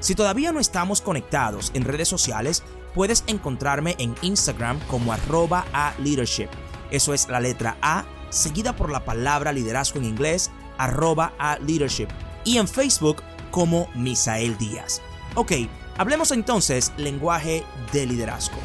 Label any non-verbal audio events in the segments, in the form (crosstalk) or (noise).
Si todavía no estamos conectados en redes sociales, puedes encontrarme en Instagram como arroba a leadership. Eso es la letra A, seguida por la palabra liderazgo en inglés, arroba a leadership. Y en Facebook como Misael Díaz. Ok, hablemos entonces lenguaje de liderazgo.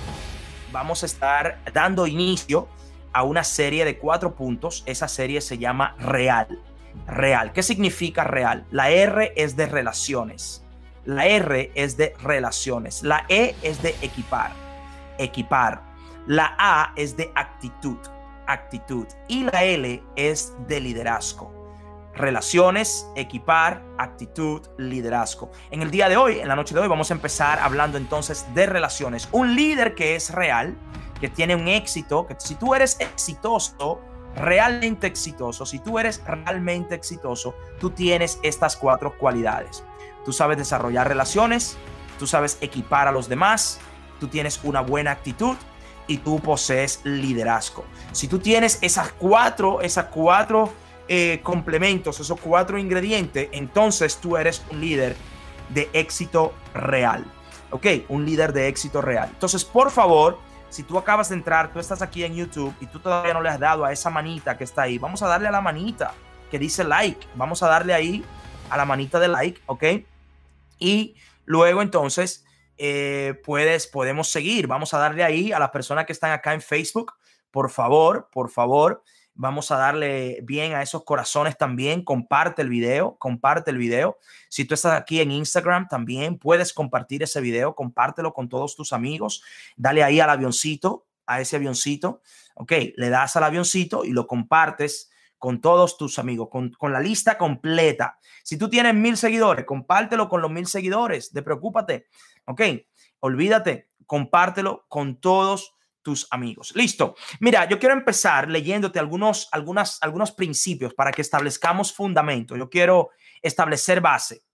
Vamos a estar dando inicio a una serie de cuatro puntos. Esa serie se llama Real. Real. ¿Qué significa real? La R es de relaciones. La R es de relaciones. La E es de equipar. Equipar. La A es de actitud. Actitud. Y la L es de liderazgo. Relaciones, equipar, actitud, liderazgo. En el día de hoy, en la noche de hoy, vamos a empezar hablando entonces de relaciones. Un líder que es real, que tiene un éxito, que si tú eres exitoso, realmente exitoso, si tú eres realmente exitoso, tú tienes estas cuatro cualidades tú sabes desarrollar relaciones, tú sabes equipar a los demás, tú tienes una buena actitud y tú posees liderazgo. Si tú tienes esas cuatro, esas cuatro eh, complementos, esos cuatro ingredientes, entonces tú eres un líder de éxito real. ¿Ok? Un líder de éxito real. Entonces, por favor, si tú acabas de entrar, tú estás aquí en YouTube y tú todavía no le has dado a esa manita que está ahí, vamos a darle a la manita que dice like. Vamos a darle ahí a la manita de like, ¿ok? Y luego entonces eh, puedes, podemos seguir. Vamos a darle ahí a las personas que están acá en Facebook. Por favor, por favor, vamos a darle bien a esos corazones también. Comparte el video, comparte el video. Si tú estás aquí en Instagram, también puedes compartir ese video, compártelo con todos tus amigos. Dale ahí al avioncito, a ese avioncito. Ok, le das al avioncito y lo compartes con todos tus amigos, con, la lista completa. Si tú tienes mil seguidores, compártelo con los mil seguidores, de preocúpate, ¿ok? Olvídate, compártelo con todos tus amigos. Listo. Mira, yo quiero empezar leyéndote algunos, algunos principios para que establezcamos fundamento. Yo quiero establecer base.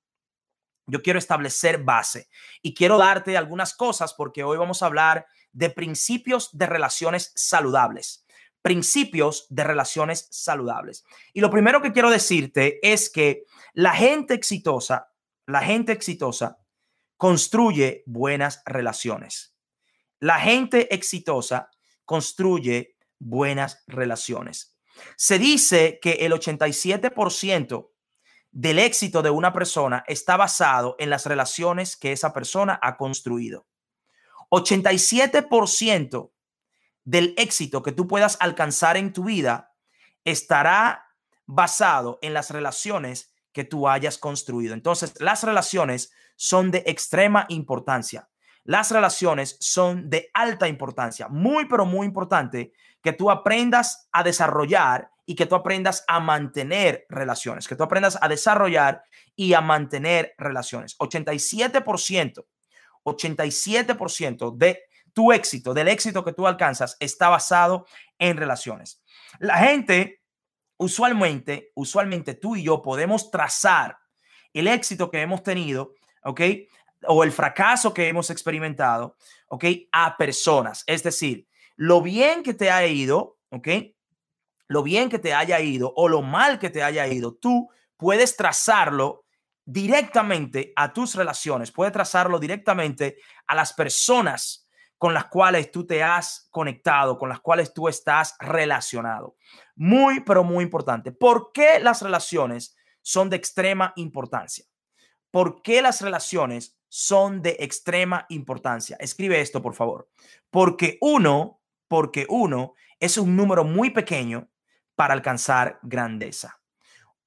Yo quiero establecer base y quiero darte algunas cosas porque hoy vamos a hablar de principios de relaciones saludables principios de relaciones saludables. Y lo primero que quiero decirte es que la gente exitosa, la gente exitosa construye buenas relaciones. La gente exitosa construye buenas relaciones. Se dice que el 87% del éxito de una persona está basado en las relaciones que esa persona ha construido. 87% del éxito que tú puedas alcanzar en tu vida estará basado en las relaciones que tú hayas construido. Entonces, las relaciones son de extrema importancia. Las relaciones son de alta importancia. Muy, pero muy importante que tú aprendas a desarrollar y que tú aprendas a mantener relaciones, que tú aprendas a desarrollar y a mantener relaciones. 87%, 87% de tu éxito, del éxito que tú alcanzas, está basado en relaciones. La gente, usualmente, usualmente tú y yo podemos trazar el éxito que hemos tenido, ¿ok? O el fracaso que hemos experimentado, ¿ok? A personas. Es decir, lo bien que te ha ido, ¿ok? Lo bien que te haya ido o lo mal que te haya ido, tú puedes trazarlo directamente a tus relaciones, puedes trazarlo directamente a las personas con las cuales tú te has conectado, con las cuales tú estás relacionado. Muy, pero muy importante. ¿Por qué las relaciones son de extrema importancia? ¿Por qué las relaciones son de extrema importancia? Escribe esto, por favor. Porque uno, porque uno es un número muy pequeño para alcanzar grandeza.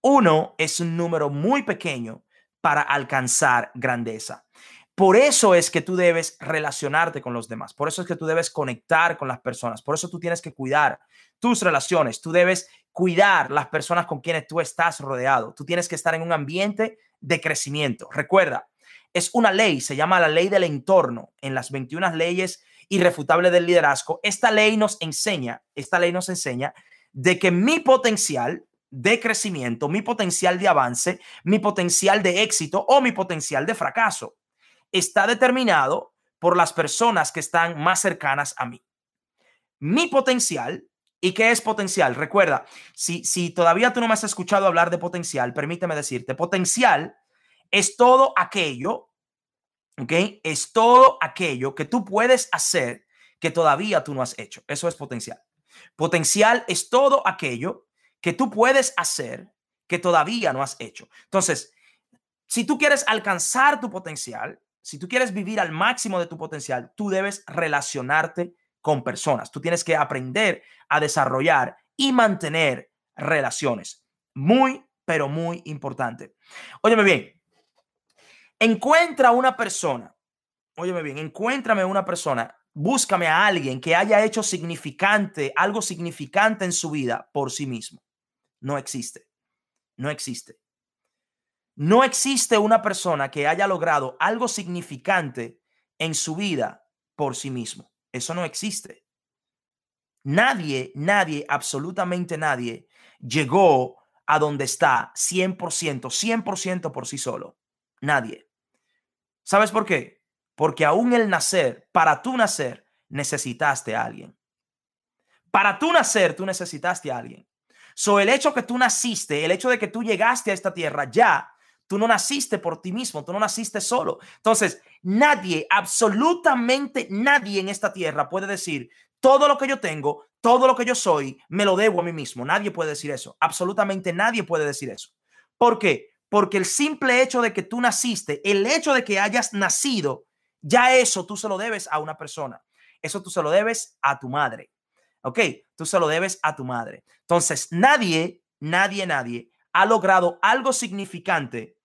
Uno es un número muy pequeño para alcanzar grandeza. Por eso es que tú debes relacionarte con los demás, por eso es que tú debes conectar con las personas, por eso tú tienes que cuidar tus relaciones, tú debes cuidar las personas con quienes tú estás rodeado, tú tienes que estar en un ambiente de crecimiento. Recuerda, es una ley, se llama la ley del entorno en las 21 leyes irrefutables del liderazgo. Esta ley nos enseña, esta ley nos enseña de que mi potencial de crecimiento, mi potencial de avance, mi potencial de éxito o mi potencial de fracaso está determinado por las personas que están más cercanas a mí. Mi potencial ¿Y qué es potencial? Recuerda, si, si todavía tú no me has escuchado hablar de potencial, permíteme decirte, potencial es todo aquello, ¿ok? Es todo aquello que tú puedes hacer que todavía tú no has hecho. Eso es potencial. Potencial es todo aquello que tú puedes hacer que todavía no has hecho. Entonces, si tú quieres alcanzar tu potencial, si tú quieres vivir al máximo de tu potencial, tú debes relacionarte con personas. Tú tienes que aprender a desarrollar y mantener relaciones. Muy, pero muy importante. Óyeme bien, encuentra una persona, óyeme bien, encuéntrame una persona, búscame a alguien que haya hecho significante, algo significante en su vida por sí mismo. No existe. No existe. No existe una persona que haya logrado algo significante en su vida por sí mismo. Eso no existe. Nadie, nadie, absolutamente nadie llegó a donde está 100%, 100% por sí solo. Nadie. ¿Sabes por qué? Porque aún el nacer, para tú nacer, necesitaste a alguien. Para tú nacer, tú necesitaste a alguien. So, el hecho que tú naciste, el hecho de que tú llegaste a esta tierra, ya Tú no naciste por ti mismo, tú no naciste solo. Entonces, nadie, absolutamente nadie en esta tierra puede decir, todo lo que yo tengo, todo lo que yo soy, me lo debo a mí mismo. Nadie puede decir eso. Absolutamente nadie puede decir eso. ¿Por qué? Porque el simple hecho de que tú naciste, el hecho de que hayas nacido, ya eso tú se lo debes a una persona. Eso tú se lo debes a tu madre. ¿Ok? Tú se lo debes a tu madre. Entonces, nadie, nadie, nadie ha logrado algo significante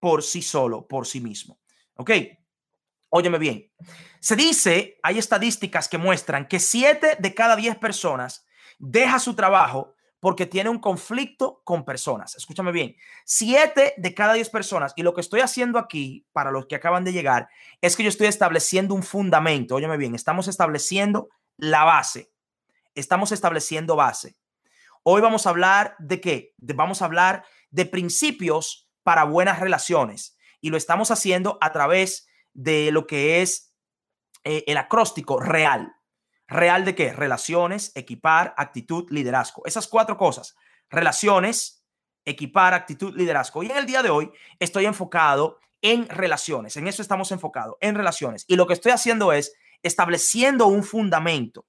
por sí solo, por sí mismo. ¿Ok? Óyeme bien. Se dice, hay estadísticas que muestran que siete de cada diez personas deja su trabajo porque tiene un conflicto con personas. Escúchame bien, siete de cada diez personas. Y lo que estoy haciendo aquí, para los que acaban de llegar, es que yo estoy estableciendo un fundamento. Óyeme bien, estamos estableciendo la base. Estamos estableciendo base. Hoy vamos a hablar de qué? vamos a hablar de principios para buenas relaciones. Y lo estamos haciendo a través de lo que es eh, el acróstico real. ¿Real de qué? Relaciones, equipar, actitud, liderazgo. Esas cuatro cosas. Relaciones, equipar, actitud, liderazgo. Y en el día de hoy estoy enfocado en relaciones. En eso estamos enfocados, en relaciones. Y lo que estoy haciendo es estableciendo un fundamento.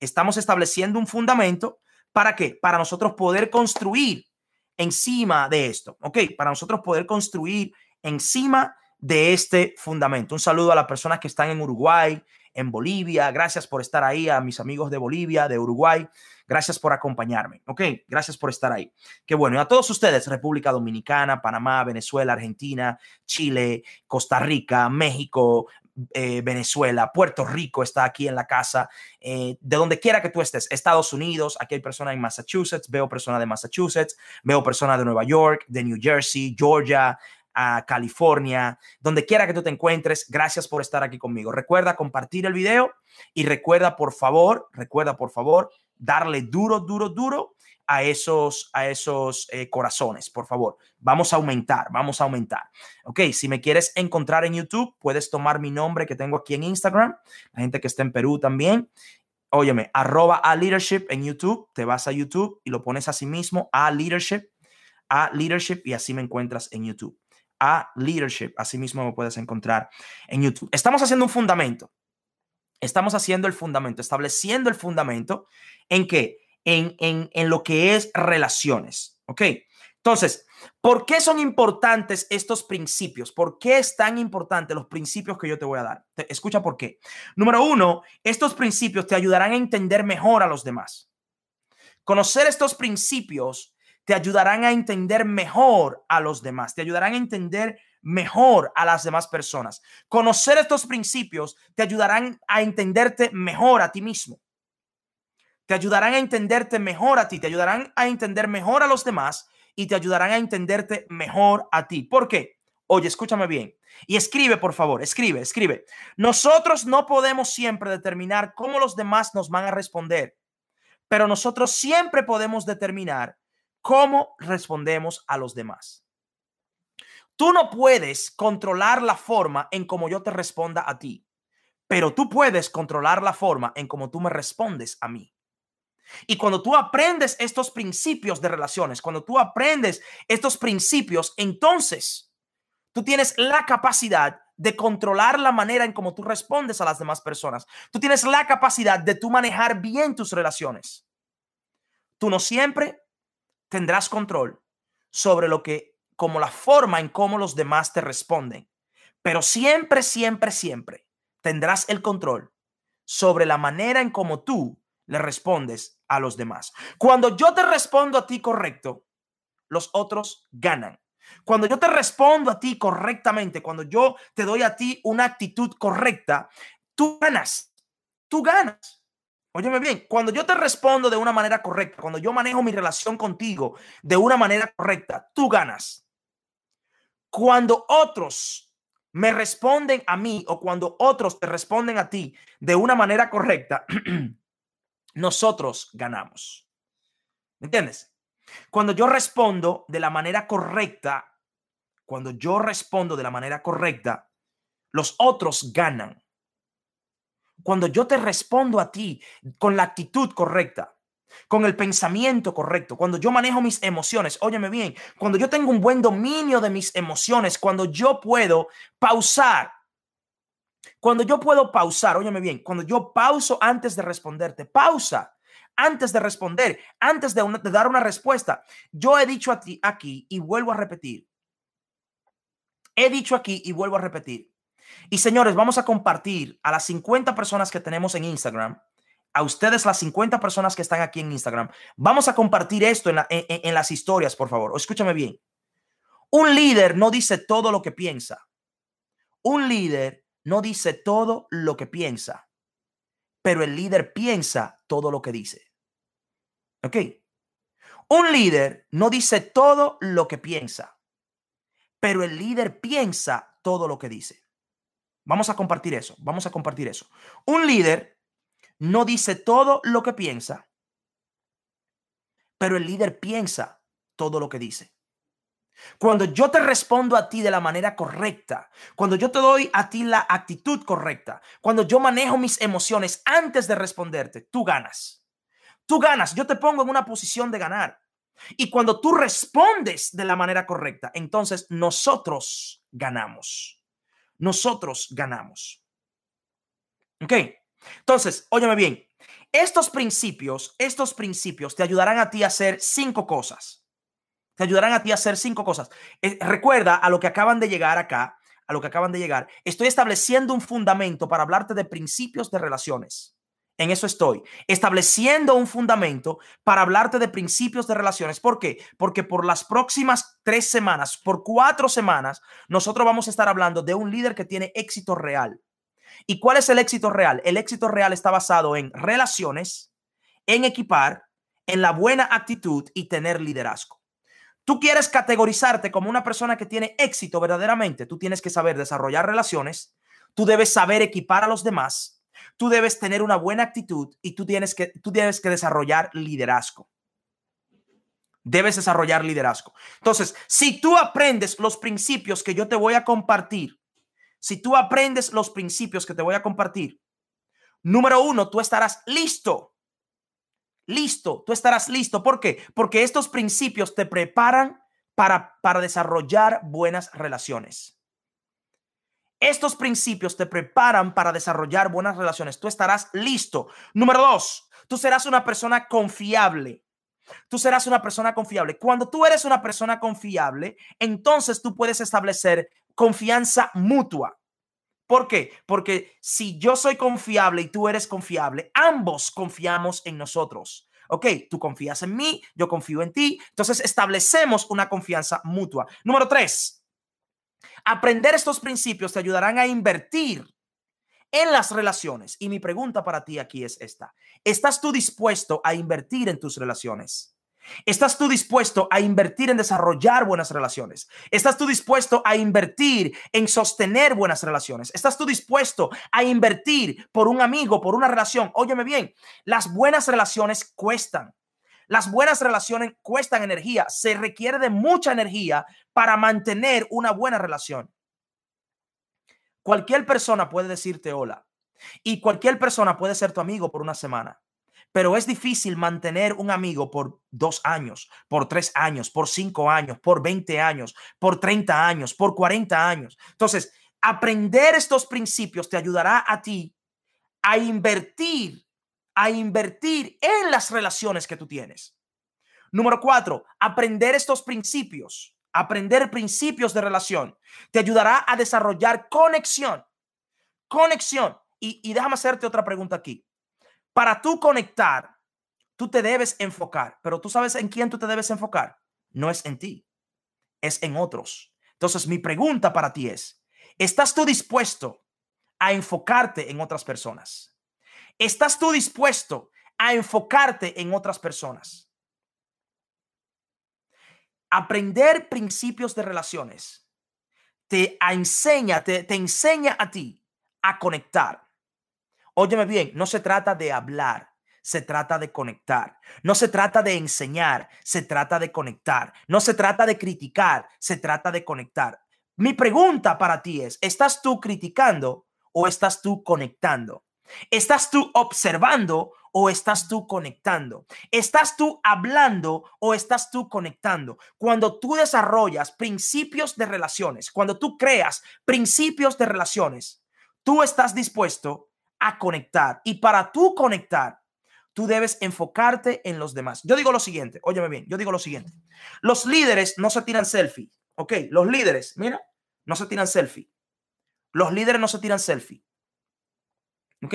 Estamos estableciendo un fundamento para qué? Para nosotros poder construir encima de esto, ¿ok? Para nosotros poder construir encima de este fundamento. Un saludo a las personas que están en Uruguay, en Bolivia. Gracias por estar ahí, a mis amigos de Bolivia, de Uruguay. Gracias por acompañarme, ¿ok? Gracias por estar ahí. Qué bueno. Y a todos ustedes, República Dominicana, Panamá, Venezuela, Argentina, Chile, Costa Rica, México, eh, Venezuela, Puerto Rico está aquí en la casa, eh, de donde quiera que tú estés, Estados Unidos, aquí hay personas en Massachusetts, veo personas de Massachusetts, veo personas de Nueva York, de New Jersey, Georgia, California, donde quiera que tú te encuentres, gracias por estar aquí conmigo. Recuerda compartir el video y recuerda por favor, recuerda por favor darle duro, duro, duro a esos, a esos eh, corazones, por favor. Vamos a aumentar, vamos a aumentar. Ok, si me quieres encontrar en YouTube, puedes tomar mi nombre que tengo aquí en Instagram, la gente que está en Perú también. Óyeme, arroba a leadership en YouTube, te vas a YouTube y lo pones así mismo, a leadership, a leadership y así me encuentras en YouTube. A leadership, así mismo me puedes encontrar en YouTube. Estamos haciendo un fundamento. Estamos haciendo el fundamento, estableciendo el fundamento en que en, lo que es relaciones. ¿Ok? Entonces, ¿por qué son importantes estos principios? ¿Por qué es tan importante los principios que yo te voy a dar? escucha por qué. Número uno, estos principios te ayudarán a entender mejor a los demás. Conocer estos principios te ayudarán a entender mejor a los demás, te ayudarán a entender mejor a las demás personas. Conocer estos principios te ayudarán a entenderte mejor a ti mismo te ayudarán a entenderte mejor a ti, te ayudarán a entender mejor a los demás y te ayudarán a entenderte mejor a ti. ¿Por qué? Oye, escúchame bien. Y escribe, por favor, escribe, escribe. Nosotros no podemos siempre determinar cómo los demás nos van a responder, pero nosotros siempre podemos determinar cómo respondemos a los demás. Tú no puedes controlar la forma en cómo yo te responda a ti, pero tú puedes controlar la forma en cómo tú me respondes a mí. Y cuando tú aprendes estos principios de relaciones, cuando tú aprendes estos principios, entonces tú tienes la capacidad de controlar la manera en cómo tú respondes a las demás personas. Tú tienes la capacidad de tú manejar bien tus relaciones. Tú no siempre tendrás control sobre lo que, como la forma en cómo los demás te responden, pero siempre, siempre, siempre tendrás el control sobre la manera en cómo tú le respondes a los demás. Cuando yo te respondo a ti correcto, los otros ganan. Cuando yo te respondo a ti correctamente, cuando yo te doy a ti una actitud correcta, tú ganas. Tú ganas. Óyeme bien, cuando yo te respondo de una manera correcta, cuando yo manejo mi relación contigo de una manera correcta, tú ganas. Cuando otros me responden a mí o cuando otros te responden a ti de una manera correcta, (clears throat) nosotros ganamos. ¿Me entiendes? Cuando yo respondo de la manera correcta, cuando yo respondo de la manera correcta, los otros ganan. Cuando yo te respondo a ti con la actitud correcta, con el pensamiento correcto, cuando yo manejo mis emociones, óyeme bien, cuando yo tengo un buen dominio de mis emociones, cuando yo puedo pausar cuando yo puedo pausar, óyeme bien, cuando yo pauso antes de responderte, pausa antes de responder, antes de, dar una respuesta. Yo he dicho a ti aquí y vuelvo a repetir. He dicho aquí y vuelvo a repetir. Y señores, vamos a compartir a las 50 personas que tenemos en Instagram, a ustedes las 50 personas que están aquí en Instagram, vamos a compartir esto en, en las historias, por favor. Escúchame bien. Un líder no dice todo lo que piensa. Un líder no dice todo lo que piensa, pero el líder piensa todo lo que dice. ¿Ok? Un líder no dice todo lo que piensa, pero el líder piensa todo lo que dice. Vamos a compartir eso, vamos a compartir eso. Un líder no dice todo lo que piensa, pero el líder piensa todo lo que dice. Cuando yo te respondo a ti de la manera correcta, cuando yo te doy a ti la actitud correcta, cuando yo manejo mis emociones antes de responderte, tú ganas. Tú ganas, yo te pongo en una posición de ganar. Y cuando tú respondes de la manera correcta, entonces nosotros ganamos. Nosotros ganamos. ¿Ok? Entonces, óyeme bien, estos principios, estos principios te ayudarán a ti a hacer cinco cosas. Te ayudarán a ti a hacer cinco cosas. Eh, recuerda a lo que acaban de llegar acá, a lo que acaban de llegar. Estoy estableciendo un fundamento para hablarte de principios de relaciones. En eso estoy, estableciendo un fundamento para hablarte de principios de relaciones. ¿Por qué? Porque por las próximas tres semanas, por cuatro semanas, nosotros vamos a estar hablando de un líder que tiene éxito real. ¿Y cuál es el éxito real? El éxito real está basado en relaciones, en equipar, en la buena actitud y tener liderazgo. Tú quieres categorizarte como una persona que tiene éxito verdaderamente, tú tienes que saber desarrollar relaciones, tú debes saber equipar a los demás, tú debes tener una buena actitud y tú tienes que, tú que desarrollar liderazgo. Debes desarrollar liderazgo. Entonces, si tú aprendes los principios que yo te voy a compartir, si tú aprendes los principios que te voy a compartir, número uno, tú estarás listo listo, tú estarás listo. ¿Por qué? Porque estos principios te preparan para, para desarrollar buenas relaciones. Estos principios te preparan para desarrollar buenas relaciones. Tú estarás listo. Número dos, tú serás una persona confiable. Tú serás una persona confiable. Cuando tú eres una persona confiable, entonces tú puedes establecer confianza mutua. ¿Por qué? Porque si yo soy confiable y tú eres confiable, ambos confiamos en nosotros. Ok, tú confías en mí, yo confío en ti. Entonces establecemos una confianza mutua. Número tres, aprender estos principios te ayudarán a invertir en las relaciones. Y mi pregunta para ti aquí es esta. ¿Estás tú dispuesto a invertir en tus relaciones? ¿Estás tú dispuesto a invertir en desarrollar buenas relaciones? ¿Estás tú dispuesto a invertir en sostener buenas relaciones? ¿Estás tú dispuesto a invertir por un amigo, por una relación? Óyeme bien, las buenas relaciones cuestan. Las buenas relaciones cuestan energía. Se requiere de mucha energía para mantener una buena relación. Cualquier persona puede decirte hola y cualquier persona puede ser tu amigo por una semana pero es difícil mantener un amigo por dos años, por tres años, por cinco años, por 20 años, por 30 años, por 40 años. Entonces, aprender estos principios te ayudará a ti a invertir, a invertir en las relaciones que tú tienes. Número cuatro, aprender estos principios, aprender principios de relación, te ayudará a desarrollar conexión. Conexión. Y, y déjame hacerte otra pregunta aquí. Para tú conectar, tú te debes enfocar, pero tú sabes en quién tú te debes enfocar. No es en ti, es en otros. Entonces, mi pregunta para ti es, ¿estás tú dispuesto a enfocarte en otras personas? ¿Estás tú dispuesto a enfocarte en otras personas? Aprender principios de relaciones te enseña, te, te enseña a ti a conectar. Óyeme bien, no se trata de hablar, se trata de conectar. No se trata de enseñar, se trata de conectar. No se trata de criticar, se trata de conectar. Mi pregunta para ti es, ¿estás tú criticando o estás tú conectando? ¿Estás tú observando o estás tú conectando? ¿Estás tú hablando o estás tú conectando? Cuando tú desarrollas principios de relaciones, cuando tú creas principios de relaciones, tú estás dispuesto a conectar. Y para tú conectar, tú debes enfocarte en los demás. Yo digo lo siguiente, óyeme bien, yo digo lo siguiente. Los líderes no se tiran selfie, ¿ok? Los líderes, mira, no se tiran selfie. Los líderes no se tiran selfie. ¿Ok?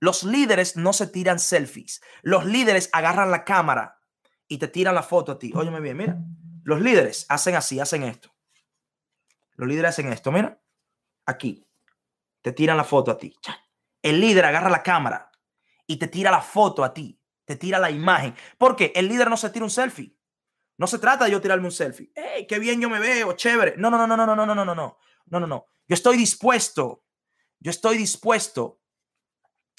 Los líderes no se tiran selfies. Los líderes agarran la cámara y te tiran la foto a ti. Óyeme bien, mira. Los líderes hacen así, hacen esto. Los líderes hacen esto, mira. Aquí. Te tiran la foto a ti el líder agarra la cámara y te tira la foto a ti, te tira la imagen. Porque el líder no se tira un selfie. No se trata de yo tirarme un selfie. ¡Hey, qué bien yo me veo! ¡Chévere! No, no, no, no, no, no, no, no, no, no, no, no, no. Yo estoy dispuesto, yo estoy dispuesto,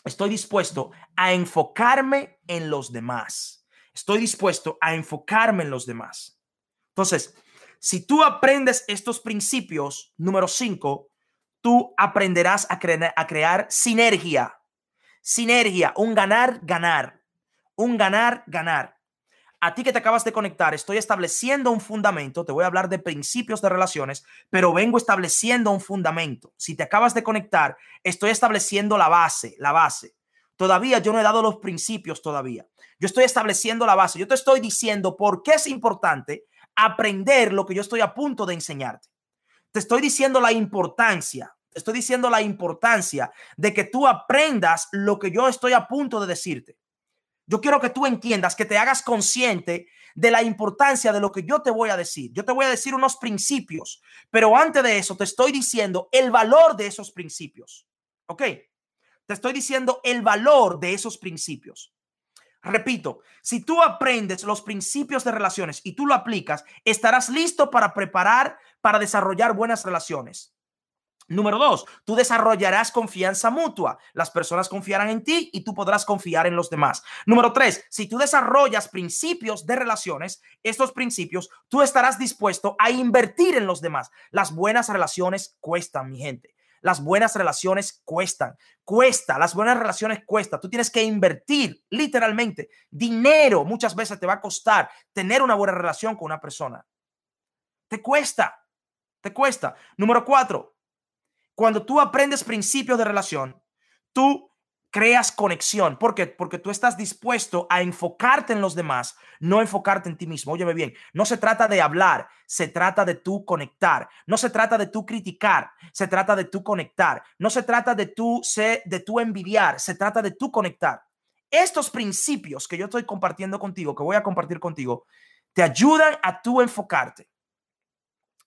estoy dispuesto a enfocarme en los demás. Estoy dispuesto a enfocarme en los demás. Entonces, si tú aprendes estos principios, número cinco, tú aprenderás a, a crear sinergia. Sinergia, un ganar, ganar. Un ganar, ganar. A ti que te acabas de conectar, estoy estableciendo un fundamento. Te voy a hablar de principios de relaciones, pero vengo estableciendo un fundamento. Si te acabas de conectar, estoy estableciendo la base, la base. Todavía yo no he dado los principios todavía. Yo estoy estableciendo la base. Yo te estoy diciendo por qué es importante aprender lo que yo estoy a punto de enseñarte. Te estoy diciendo la importancia, te estoy diciendo la importancia de que tú aprendas lo que yo estoy a punto de decirte. Yo quiero que tú entiendas, que te hagas consciente de la importancia de lo que yo te voy a decir. Yo te voy a decir unos principios, pero antes de eso te estoy diciendo el valor de esos principios. ¿Ok? Te estoy diciendo el valor de esos principios. Repito, si tú aprendes los principios de relaciones y tú lo aplicas, estarás listo para preparar, para desarrollar buenas relaciones. Número dos, tú desarrollarás confianza mutua. Las personas confiarán en ti y tú podrás confiar en los demás. Número tres, si tú desarrollas principios de relaciones, estos principios, tú estarás dispuesto a invertir en los demás. Las buenas relaciones cuestan, mi gente. Las buenas relaciones cuestan, cuesta, las buenas relaciones cuesta. Tú tienes que invertir literalmente dinero. Muchas veces te va a costar tener una buena relación con una persona. Te cuesta, te cuesta. Número cuatro, cuando tú aprendes principios de relación, tú creas conexión. ¿Por qué? Porque tú estás dispuesto a enfocarte en los demás, no enfocarte en ti mismo. Óyeme bien, no se trata de hablar, se trata de tú conectar. No se trata de tú criticar, se trata de tú conectar. No se trata de tú, de tú envidiar, se trata de tú conectar. Estos principios que yo estoy compartiendo contigo, que voy a compartir contigo, te ayudan a tú enfocarte.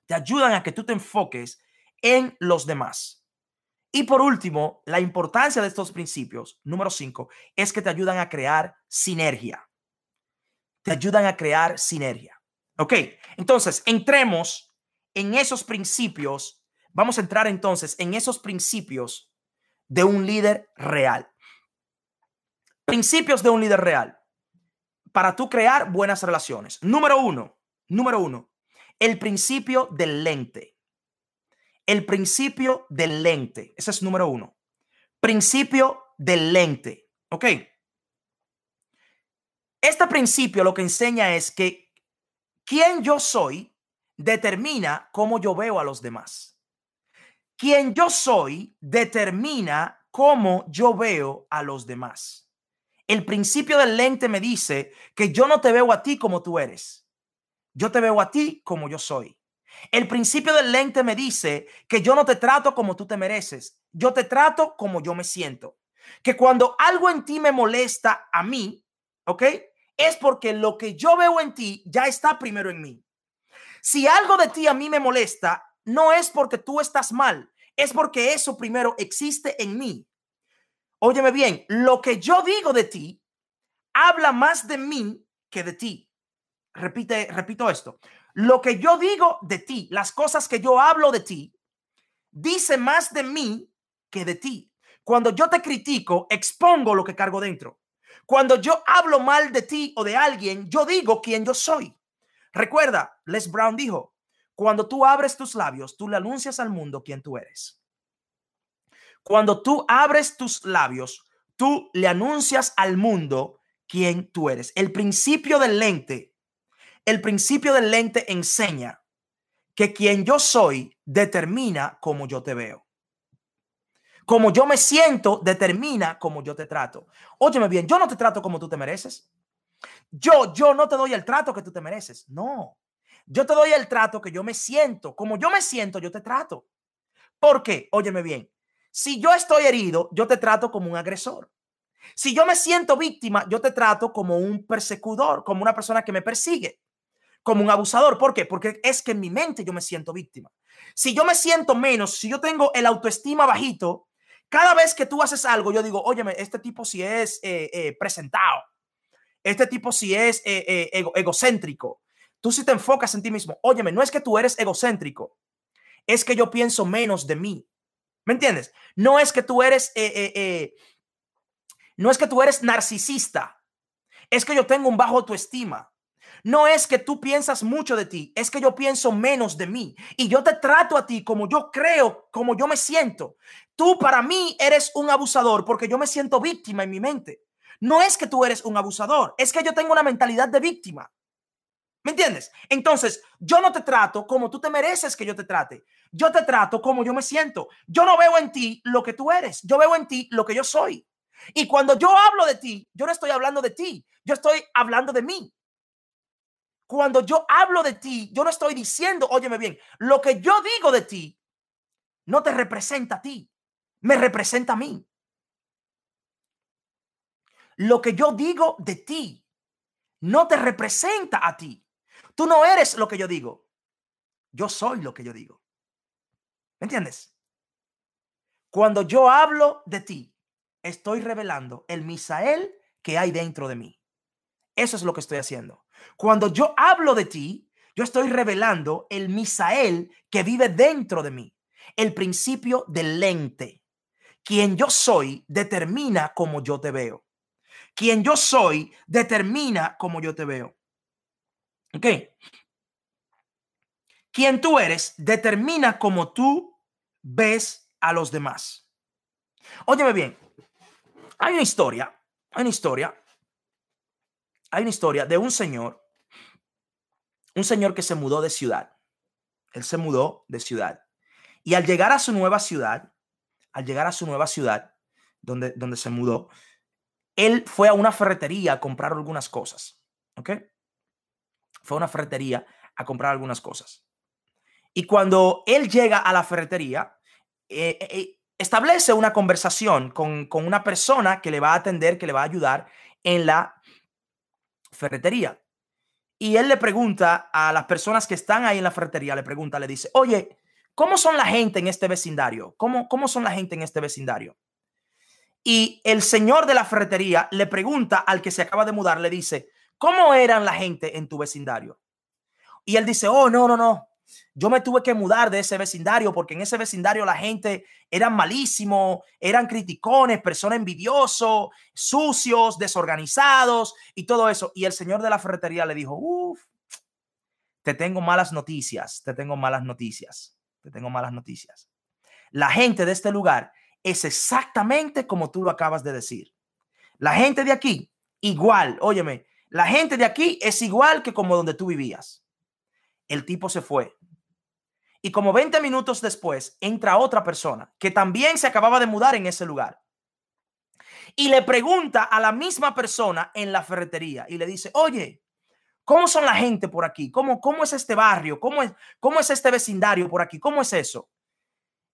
Te ayudan a que tú te enfoques en los demás. Y por último, la importancia de estos principios, número cinco, es que te ayudan a crear sinergia. te ayudan a crear sinergia. Ok, entonces entremos en esos principios. Vamos a entrar entonces en esos principios de un líder real. Principios de un líder real para tú crear buenas relaciones. Número uno, número uno, el principio del lente. El principio del lente. Ese es número uno. Principio del lente. Ok. Este principio lo que enseña es que quien yo soy determina cómo yo veo a los demás. Quien yo soy determina cómo yo veo a los demás. El principio del lente me dice que yo no te veo a ti como tú eres. Yo te veo a ti como yo soy. El principio del lente me dice que yo no te trato como tú te mereces. Yo te trato como yo me siento. Que cuando algo en ti me molesta a mí, ¿ok? es porque lo que yo veo en ti ya está primero en mí. Si algo de ti a mí me molesta, no es porque tú estás mal, es porque eso primero existe en mí. Óyeme bien, lo que yo digo de ti habla más de mí que de ti. Repite, repito esto. Lo que yo digo de ti, las cosas que yo hablo de ti, dice más de mí que de ti. Cuando yo te critico, expongo lo que cargo dentro. Cuando yo hablo mal de ti o de alguien, yo digo quién yo soy. Recuerda, Les Brown dijo, cuando tú abres tus labios, tú le anuncias al mundo quién tú eres. Cuando tú abres tus labios, tú le anuncias al mundo quién tú eres. El principio del lente, el principio del lente enseña que quien yo soy determina cómo yo te veo. Como yo me siento determina cómo yo te trato. Óyeme bien, yo no te trato como tú te mereces. Yo, yo no te doy el trato que tú te mereces. No. Yo te doy el trato que yo me siento. Como yo me siento, yo te trato. ¿Por qué? Óyeme bien. Si yo estoy herido, yo te trato como un agresor. Si yo me siento víctima, yo te trato como un persecutor, como una persona que me persigue, como un abusador. ¿Por qué? Porque es que en mi mente yo me siento víctima. Si yo me siento menos, si yo tengo el autoestima bajito, cada vez que tú haces algo, yo digo, óyeme, este tipo sí es eh, eh, presentado. Este tipo sí es eh, egocéntrico. Tú sí te enfocas en ti mismo. Óyeme, no es que tú eres egocéntrico. Es que yo pienso menos de mí. ¿Me entiendes? No es que tú eres, no es que tú eres narcisista. Es que yo tengo un bajo autoestima. No es que tú piensas mucho de ti, es que yo pienso menos de mí y yo te trato a ti como yo creo, como yo me siento. Tú para mí eres un abusador porque yo me siento víctima en mi mente. No es que tú eres un abusador, es que yo tengo una mentalidad de víctima. ¿Me entiendes? Entonces, yo no te trato como tú te mereces que yo te trate. Yo te trato como yo me siento. Yo no veo en ti lo que tú eres. Yo veo en ti lo que yo soy. Y cuando yo hablo de ti, yo no estoy hablando de ti. Yo estoy hablando de mí. Cuando yo hablo de ti, yo no estoy diciendo, óyeme bien, lo que yo digo de ti no te representa a ti, me representa a mí. Lo que yo digo de ti no te representa a ti. Tú no eres lo que yo digo. Yo soy lo que yo digo. ¿Me entiendes? Cuando yo hablo de ti, estoy revelando el Misael que hay dentro de mí. Eso es lo que estoy haciendo. Cuando yo hablo de ti, yo estoy revelando el Misael que vive dentro de mí. El principio del lente. Quien yo soy determina cómo yo te veo. Quien yo soy determina cómo yo te veo. ¿Ok? Quien tú eres determina cómo tú ves a los demás. Óyeme bien. Hay una historia, hay una historia hay una historia de un señor, un señor que se mudó de ciudad. Él se mudó de ciudad. Y al llegar a su nueva ciudad, al llegar a su nueva ciudad, donde, donde se mudó, él fue a una ferretería a comprar algunas cosas. ¿Ok? Fue a una ferretería a comprar algunas cosas. Y cuando él llega a la ferretería, eh, eh, eh, establece una conversación con, con, una persona que le va a atender, que le va a ayudar en la ferretería. Y él le pregunta a las personas que están ahí en la ferretería, le pregunta, le dice, oye, ¿cómo son la gente en este vecindario? ¿Cómo, cómo son la gente en este vecindario? Y el señor de la ferretería le pregunta al que se acaba de mudar, le dice, ¿cómo eran la gente en tu vecindario? Y él dice, oh, no, no, no. Yo me tuve que mudar de ese vecindario porque en ese vecindario la gente eran malísimos, eran criticones, personas envidiosos, sucios, desorganizados y todo eso. Y el señor de la ferretería le dijo, uff, te tengo malas noticias, te tengo malas noticias, te tengo malas noticias. La gente de este lugar es exactamente como tú lo acabas de decir. La gente de aquí, igual, óyeme, la gente de aquí es igual que como donde tú vivías. El tipo se fue. Y como 20 minutos después entra otra persona que también se acababa de mudar en ese lugar. Y le pregunta a la misma persona en la ferretería y le dice, oye, ¿cómo son la gente por aquí? ¿Cómo, cómo es este barrio? ¿Cómo es, ¿Cómo es este vecindario por aquí? ¿Cómo es eso?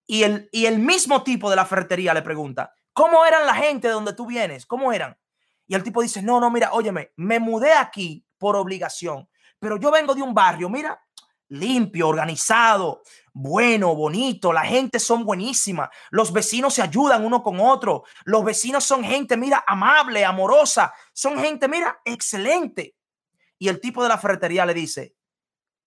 Y el, y el mismo tipo de la ferretería le pregunta, ¿cómo eran la gente de donde tú vienes? ¿Cómo eran? Y el tipo dice, no, no, mira, óyeme, me mudé aquí por obligación, pero yo vengo de un barrio, mira, limpio, organizado, bueno, bonito, la gente son buenísima, los vecinos se ayudan uno con otro, los vecinos son gente, mira, amable, amorosa, son gente, mira, excelente. Y el tipo de la ferretería le dice,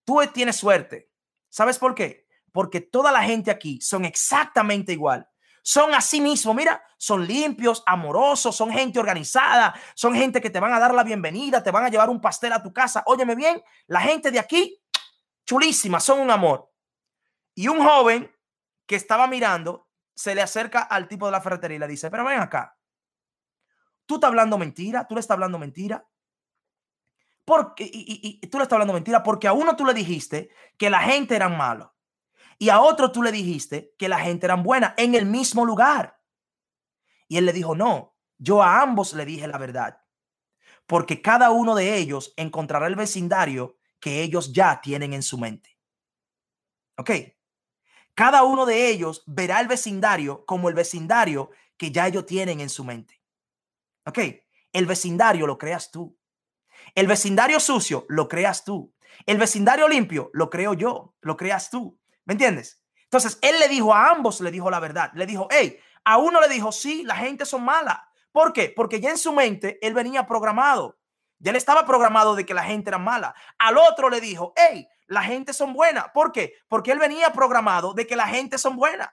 tú tienes suerte. ¿Sabes por qué? porque toda la gente aquí son exactamente igual. Son así mismo, mira, son limpios, amorosos, son gente organizada, son gente que te van a dar la bienvenida, te van a llevar un pastel a tu casa. Óyeme bien, la gente de aquí, chulísima, son un amor. Y un joven que estaba mirando se le acerca al tipo de la ferretería y le dice, pero ven acá, tú estás hablando mentira, tú le estás hablando mentira. Porque, y, tú le estás hablando mentira porque a uno tú le dijiste que la gente era malo y a otro tú le dijiste que la gente era buena en el mismo lugar. Y él le dijo, no, yo a ambos le dije la verdad, porque cada uno de ellos encontrará el vecindario que ellos ya tienen en su mente. ¿Ok? Cada uno de ellos verá el vecindario como el vecindario que ya ellos tienen en su mente. ¿Ok? El vecindario lo creas tú. El vecindario sucio lo creas tú. El vecindario limpio lo creo yo, lo creas tú. ¿Me entiendes? Entonces, él le dijo a ambos, le dijo la verdad. Le dijo, hey, a uno le dijo, sí, la gente son mala. ¿Por qué? Porque ya en su mente él venía programado. Ya él estaba programado de que la gente era mala. Al otro le dijo, hey, la gente son buena. ¿Por qué? Porque él venía programado de que la gente son buena.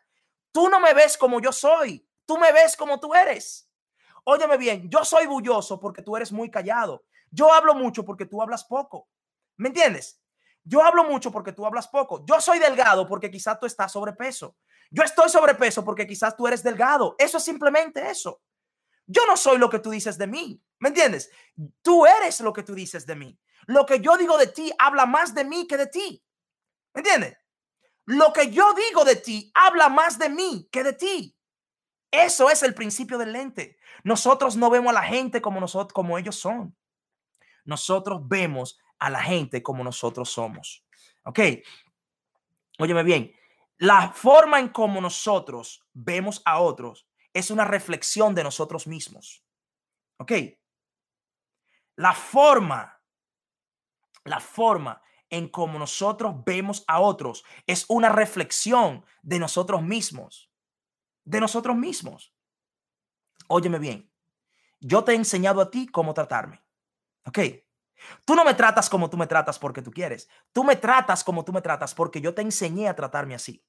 Tú no me ves como yo soy. Tú me ves como tú eres. Óyeme bien, yo soy bulloso porque tú eres muy callado. Yo hablo mucho porque tú hablas poco. ¿Me entiendes? Yo hablo mucho porque tú hablas poco. Yo soy delgado porque quizás tú estás sobrepeso. Yo estoy sobrepeso porque quizás tú eres delgado. Eso es simplemente eso. Yo no soy lo que tú dices de mí. ¿Me entiendes? Tú eres lo que tú dices de mí. Lo que yo digo de ti habla más de mí que de ti. ¿Me entiendes? Lo que yo digo de ti habla más de mí que de ti. Eso es el principio del lente. Nosotros no vemos a la gente como nosotros como ellos son. Nosotros vemos a la gente como nosotros somos. ¿Ok? Óyeme bien, la forma en como nosotros vemos a otros es una reflexión de nosotros mismos. ¿Ok? La forma, la forma en como nosotros vemos a otros es una reflexión de nosotros mismos. De nosotros mismos. Óyeme bien, yo te he enseñado a ti cómo tratarme. ¿Ok? Tú no me tratas como tú me tratas porque tú quieres. Tú me tratas como tú me tratas porque yo te enseñé a tratarme así.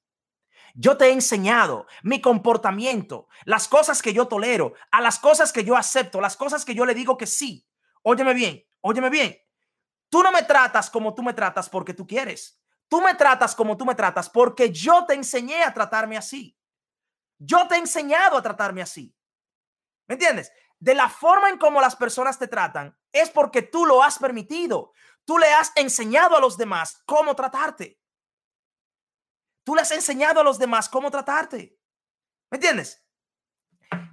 Yo te he enseñado mi comportamiento, las cosas que yo tolero, a las cosas que yo acepto, las cosas que yo le digo que sí. Óyeme bien, óyeme bien. Tú no me tratas como tú me tratas porque tú quieres. Tú me tratas como tú me tratas porque yo te enseñé a tratarme así. Yo te he enseñado a tratarme así. ¿Me entiendes? de la forma en cómo las personas te tratan es porque tú lo has permitido. Tú le has enseñado a los demás cómo tratarte. Tú le has enseñado a los demás cómo tratarte. ¿Me entiendes?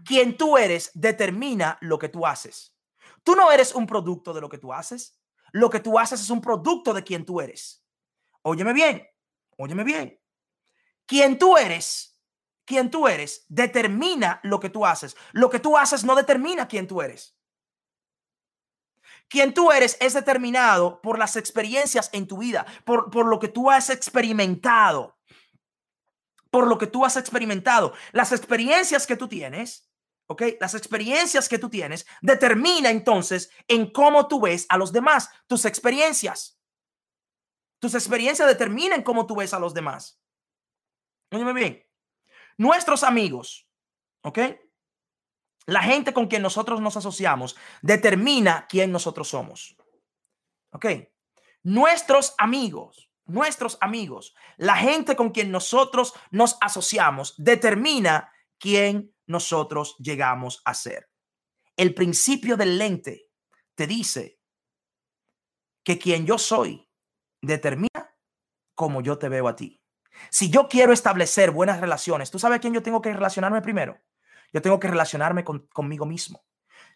Quien tú eres determina lo que tú haces. Tú no eres un producto de lo que tú haces. Lo que tú haces es un producto de quien tú eres. Óyeme bien, óyeme bien. Quien tú eres quién tú eres determina lo que tú haces. Lo que tú haces no determina quién tú eres. Quién tú eres es determinado por las experiencias en tu vida, por, por lo que tú has experimentado. Por lo que tú has experimentado. Las experiencias que tú tienes ¿ok? Las experiencias que tú tienes determina entonces en cómo tú ves a los demás, tus experiencias. Tus experiencias determinan cómo tú ves a los demás. Óyeme bien. Nuestros amigos, ¿ok? La gente con quien nosotros nos asociamos determina quién nosotros somos. ¿Ok? Nuestros amigos, nuestros amigos, la gente con quien nosotros nos asociamos determina quién nosotros llegamos a ser. El principio del lente te dice que quien yo soy determina cómo yo te veo a ti. Si yo quiero establecer buenas relaciones, ¿tú sabes a quién yo tengo que relacionarme primero? Yo tengo que relacionarme conmigo mismo.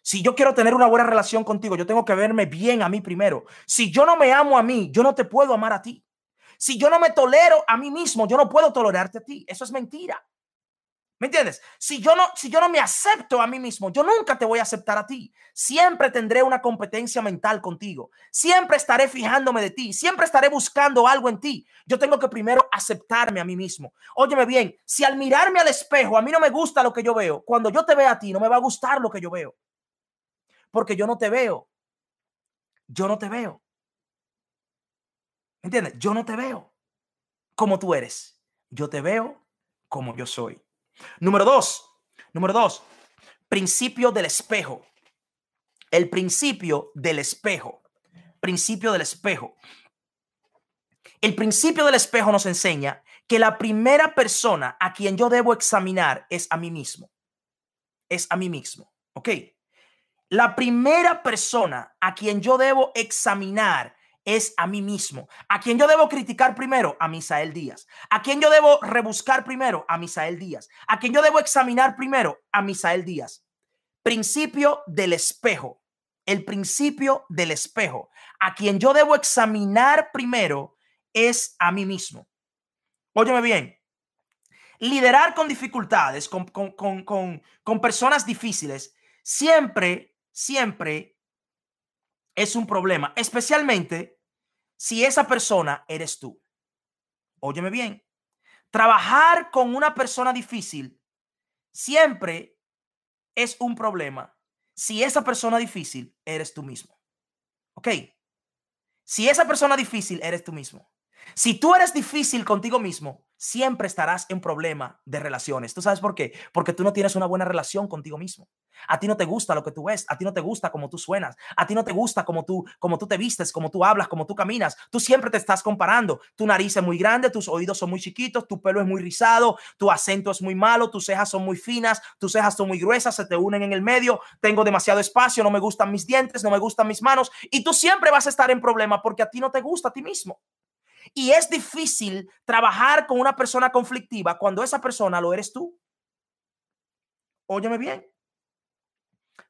Si yo quiero tener una buena relación contigo, yo tengo que verme bien a mí primero. Si yo no me amo a mí, yo no te puedo amar a ti. Si yo no me tolero a mí mismo, yo no puedo tolerarte a ti. Eso es mentira. ¿Me entiendes? Si yo no, si yo no me acepto a mí mismo, yo nunca te voy a aceptar a ti. Siempre tendré una competencia mental contigo. Siempre estaré fijándome de ti. Siempre estaré buscando algo en ti. Yo tengo que primero aceptarme a mí mismo. Óyeme bien, si al mirarme al espejo a mí no me gusta lo que yo veo, cuando yo te vea a ti no me va a gustar lo que yo veo. Porque yo no te veo. Yo no te veo. ¿Me entiendes? Yo no te veo como tú eres. Yo te veo como yo soy. Número dos, número dos, principio del espejo. El principio del espejo. Principio del espejo. El principio del espejo nos enseña que la primera persona a quien yo debo examinar es a mí mismo. Es a mí mismo. ¿Ok? La primera persona a quien yo debo examinar es a mí mismo. ¿A quien yo debo criticar primero? A Misael Díaz. ¿A quien yo debo rebuscar primero? A Misael Díaz. ¿A quien yo debo examinar primero? A Misael Díaz. Principio del espejo. El principio del espejo. A quien yo debo examinar primero es a mí mismo. Óyeme bien. Liderar con dificultades, con, con, con personas difíciles, siempre, siempre es un problema, especialmente si esa persona eres tú. Óyeme bien, trabajar con una persona difícil siempre es un problema si esa persona difícil eres tú mismo. ¿Ok? Si esa persona difícil eres tú mismo. Si tú eres difícil contigo mismo, siempre estarás en problema de relaciones. ¿Tú sabes por qué? Porque tú no tienes una buena relación contigo mismo. A ti no te gusta lo que tú ves, a ti no te gusta cómo tú suenas, a ti no te gusta cómo tú, cómo tú te vistes, cómo tú hablas, cómo tú caminas. Tú siempre te estás comparando. Tu nariz es muy grande, tus oídos son muy chiquitos, tu pelo es muy rizado, tu acento es muy malo, tus cejas son muy finas, tus cejas son muy gruesas, se te unen en el medio, tengo demasiado espacio, no me gustan mis dientes, no me gustan mis manos y tú siempre vas a estar en problema porque a ti no te gusta a ti mismo. Y es difícil trabajar con una persona conflictiva cuando esa persona lo eres tú. Óyeme bien.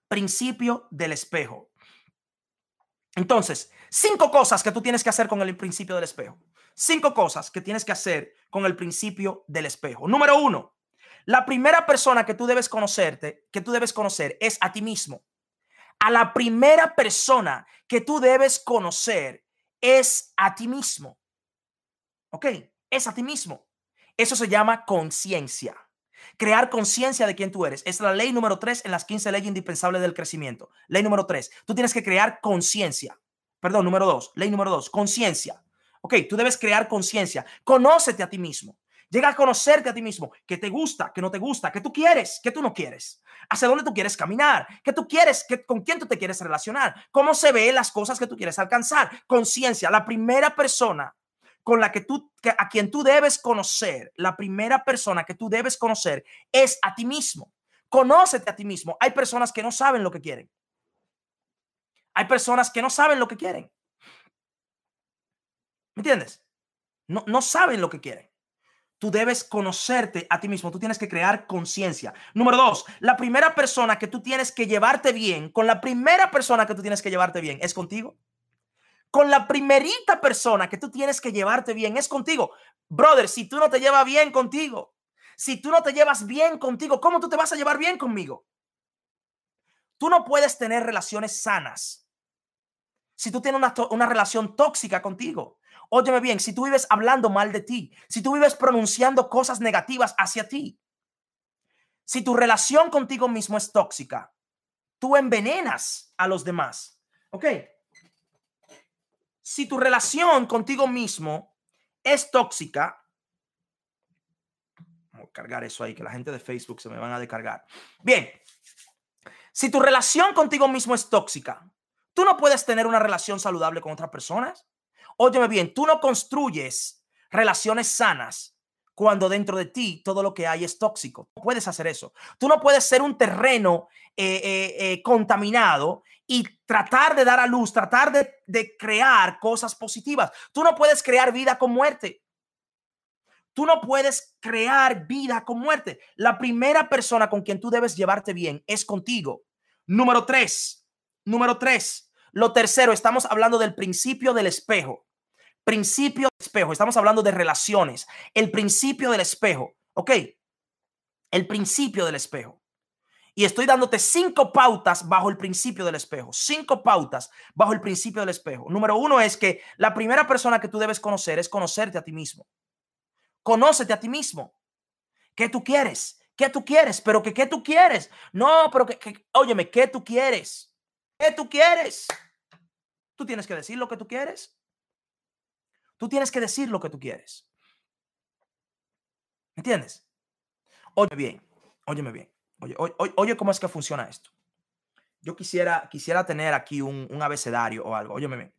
Principio del espejo. Entonces, cinco cosas que tú tienes que hacer con el principio del espejo. Cinco cosas que tienes que hacer con el principio del espejo. Número uno, la primera persona que tú debes conocerte, que tú debes conocer es a ti mismo. A la primera persona que tú debes conocer es a ti mismo. ¿Ok? Es a ti mismo. Eso se llama conciencia. Crear conciencia de quién tú eres. Es la ley número tres en las 15 leyes indispensables del crecimiento. Ley número tres. Tú tienes que crear conciencia. Perdón, número dos. Ley número dos. Conciencia. Ok, tú debes crear conciencia. Conócete a ti mismo. Llega a conocerte a ti mismo. ¿Qué te gusta? ¿Qué no te gusta? ¿Qué tú quieres? ¿Qué tú no quieres? ¿Hacia dónde tú quieres caminar? ¿Qué tú quieres? ¿Qué, ¿Con quién tú te quieres relacionar? ¿Cómo se ve las cosas que tú quieres alcanzar? Conciencia. La primera persona con la que tú, a quien tú debes conocer, la primera persona que tú debes conocer es a ti mismo. Conócete a ti mismo. Hay personas que no saben lo que quieren. Hay personas que no saben lo que quieren. ¿Me entiendes? No, no saben lo que quieren. Tú debes conocerte a ti mismo. Tú tienes que crear conciencia. Número dos, la primera persona que tú tienes que llevarte bien, con la primera persona que tú tienes que llevarte bien, es contigo con la primerita persona que tú tienes que llevarte bien es contigo. Brother, si tú no te llevas bien contigo, si tú no te llevas bien contigo, ¿cómo tú te vas a llevar bien conmigo? Tú no puedes tener relaciones sanas si tú tienes una, una relación tóxica contigo. Óyeme bien, si tú vives hablando mal de ti, si tú vives pronunciando cosas negativas hacia ti, Si tu relación contigo mismo es tóxica, tú envenenas a los demás. ¿Ok? Si tu relación contigo mismo es tóxica, vamos a cargar eso ahí, que la gente de Facebook se me van a descargar. Bien, si tu relación contigo mismo es tóxica, tú no puedes tener una relación saludable con otras personas. Óyeme bien, tú no construyes relaciones sanas cuando dentro de ti todo lo que hay es tóxico. No puedes hacer eso. Tú no puedes ser un terreno eh, eh, eh, contaminado y tratar de dar a luz, tratar de, crear cosas positivas. Tú no puedes crear vida con muerte. Tú no puedes crear vida con muerte. La primera persona con quien tú debes llevarte bien es contigo. Número tres. Número tres. Lo tercero, estamos hablando del principio del espejo. Principio del espejo. Estamos hablando de relaciones. El principio del espejo. ¿Ok? El principio del espejo. Y estoy dándote cinco pautas bajo el principio del espejo. Cinco pautas bajo el principio del espejo. Número uno es que la primera persona que tú debes conocer es conocerte a ti mismo. Conócete a ti mismo. ¿Qué tú quieres? ¿Qué tú quieres? Pero que qué tú quieres? No, pero que, que óyeme, ¿qué tú quieres? ¿Qué tú quieres? Tú tienes que decir lo que tú quieres. Tú tienes que decir lo que tú quieres. ¿Me entiendes? Oye bien, óyeme bien. Oye, oye, oye, cómo es que funciona esto. Yo quisiera, quisiera tener aquí un, abecedario o algo. Óyeme bien.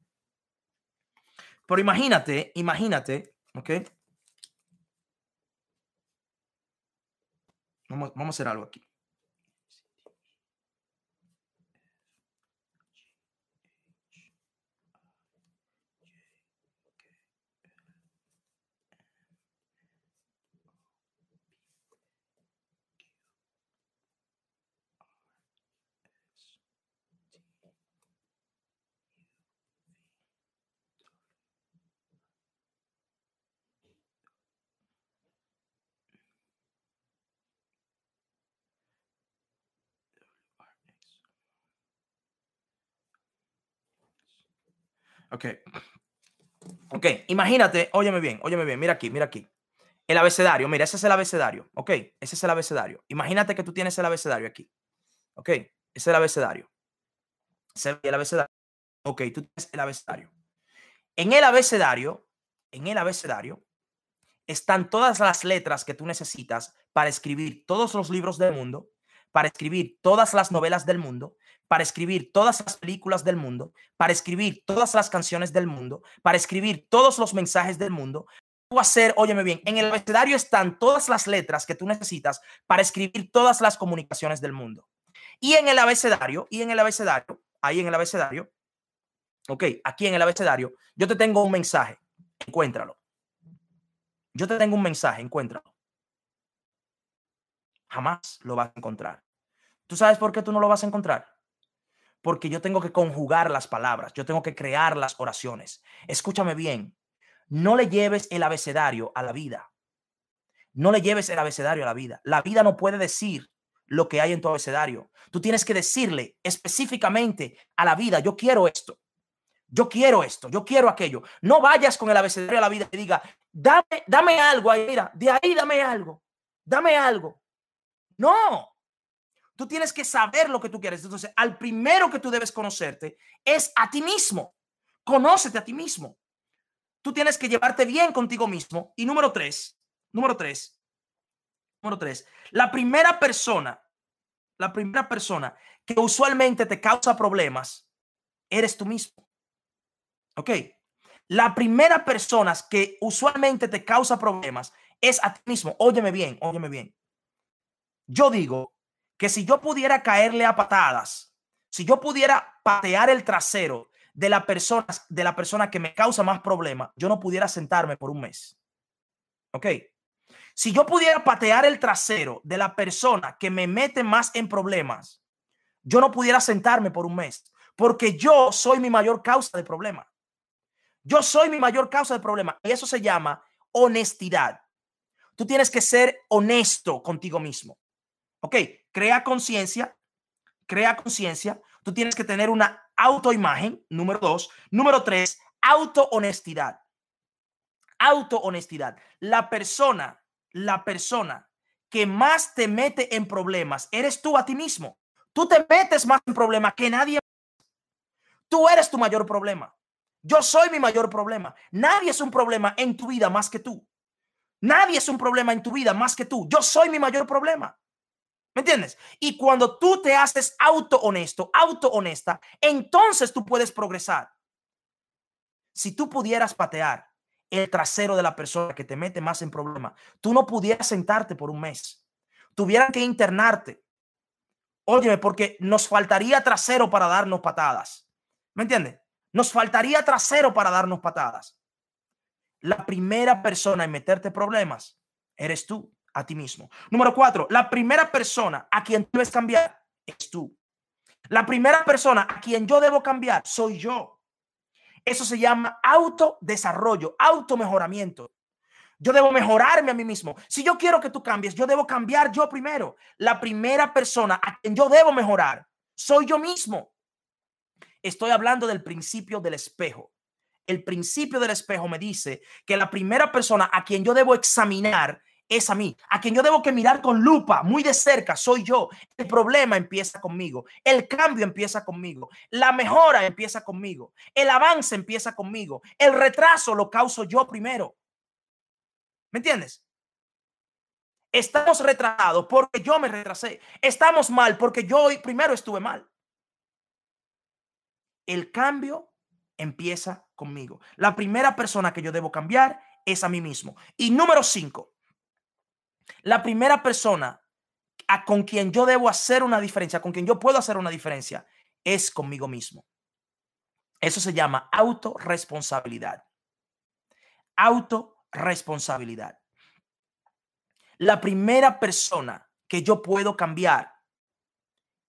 Pero imagínate, imagínate, ¿ok? Vamos, vamos a hacer algo aquí. Ok. Ok, imagínate, óyeme bien, óyeme bien, mira aquí, mira aquí. El abecedario, mira, ese es el abecedario, ok, ese es el abecedario. Imagínate que tú tienes el abecedario aquí, ok, ese es el abecedario. Ese el abecedario, ok, tú tienes el abecedario. En el abecedario, en el abecedario, están todas las letras que tú necesitas para escribir todos los libros del mundo, para escribir todas las novelas del mundo, para escribir todas las películas del mundo, para escribir todas las canciones del mundo, para escribir todos los mensajes del mundo. Tú hacer, óyeme bien, en el abecedario están todas las letras que tú necesitas para escribir todas las comunicaciones del mundo. Y en el abecedario, y en el abecedario, ahí en el abecedario, ok, aquí en el abecedario, yo te tengo un mensaje, encuéntralo. Yo te tengo un mensaje, encuéntralo. Jamás lo vas a encontrar. ¿Tú sabes por qué tú no lo vas a encontrar? Porque yo tengo que conjugar las palabras, yo tengo que crear las oraciones. Escúchame bien, no le lleves el abecedario a la vida. No le lleves el abecedario a la vida. La vida no puede decir lo que hay en tu abecedario. Tú tienes que decirle específicamente a la vida, yo quiero esto. Yo quiero esto, yo quiero aquello. No vayas con el abecedario a la vida y diga, dame, dame algo ahí, de ahí dame algo, dame algo. No, Tú tienes que saber lo que tú quieres. Entonces, al primero que tú debes conocerte es a ti mismo. Conócete a ti mismo. Tú tienes que llevarte bien contigo mismo. Y número tres, número tres, número tres, la primera persona, la primera persona que usualmente te causa problemas, eres tú mismo. ¿Ok? La primera persona que usualmente te causa problemas es a ti mismo. Óyeme bien, óyeme bien. Yo digo que si yo pudiera caerle a patadas, si yo pudiera patear el trasero de la persona, de la persona que me causa más problema, yo no pudiera sentarme por un mes. ¿Ok? Si yo pudiera patear el trasero de la persona que me mete más en problemas, yo no pudiera sentarme por un mes, porque yo soy mi mayor causa de problema. Yo soy mi mayor causa de problema y eso se llama honestidad. Tú tienes que ser honesto contigo mismo. Ok, crea conciencia, crea conciencia. Tú tienes que tener una autoimagen, número dos. Número tres, autohonestidad. Autohonestidad. La persona, la persona que más te mete en problemas eres tú a ti mismo. Tú te metes más en problemas que nadie. Tú eres tu mayor problema. Yo soy mi mayor problema. Nadie es un problema en tu vida más que tú. Nadie es un problema en tu vida más que tú. Yo soy mi mayor problema. ¿Me entiendes? Y cuando tú te haces auto honesto, auto honesta, entonces tú puedes progresar. Si tú pudieras patear el trasero de la persona que te mete más en problema, tú no pudieras sentarte por un mes. Tuvieran que internarte. Óyeme, porque nos faltaría trasero para darnos patadas. ¿Me entiendes? Nos faltaría trasero para darnos patadas. La primera persona en meterte problemas eres tú a ti mismo. Número cuatro, la primera persona a quien debes cambiar es tú. La primera persona a quien yo debo cambiar soy yo. Eso se llama autodesarrollo, automejoramiento. Yo debo mejorarme a mí mismo. Si yo quiero que tú cambies, yo debo cambiar yo primero. La primera persona a quien yo debo mejorar soy yo mismo. Estoy hablando del principio del espejo. El principio del espejo me dice que la primera persona a quien yo debo examinar es a mí. A quien yo debo que mirar con lupa muy de cerca soy yo. El problema empieza conmigo. El cambio empieza conmigo. La mejora empieza conmigo. El avance empieza conmigo. El retraso lo causo yo primero. ¿Me entiendes? Estamos retrasados porque yo me retrasé. Estamos mal porque yo primero estuve mal. El cambio empieza conmigo. La primera persona que yo debo cambiar es a mí mismo. Y número cinco, la primera persona a, con quien yo debo hacer una diferencia, con quien yo puedo hacer una diferencia, es conmigo mismo. Eso se llama autorresponsabilidad. Autorresponsabilidad. La primera persona que yo puedo cambiar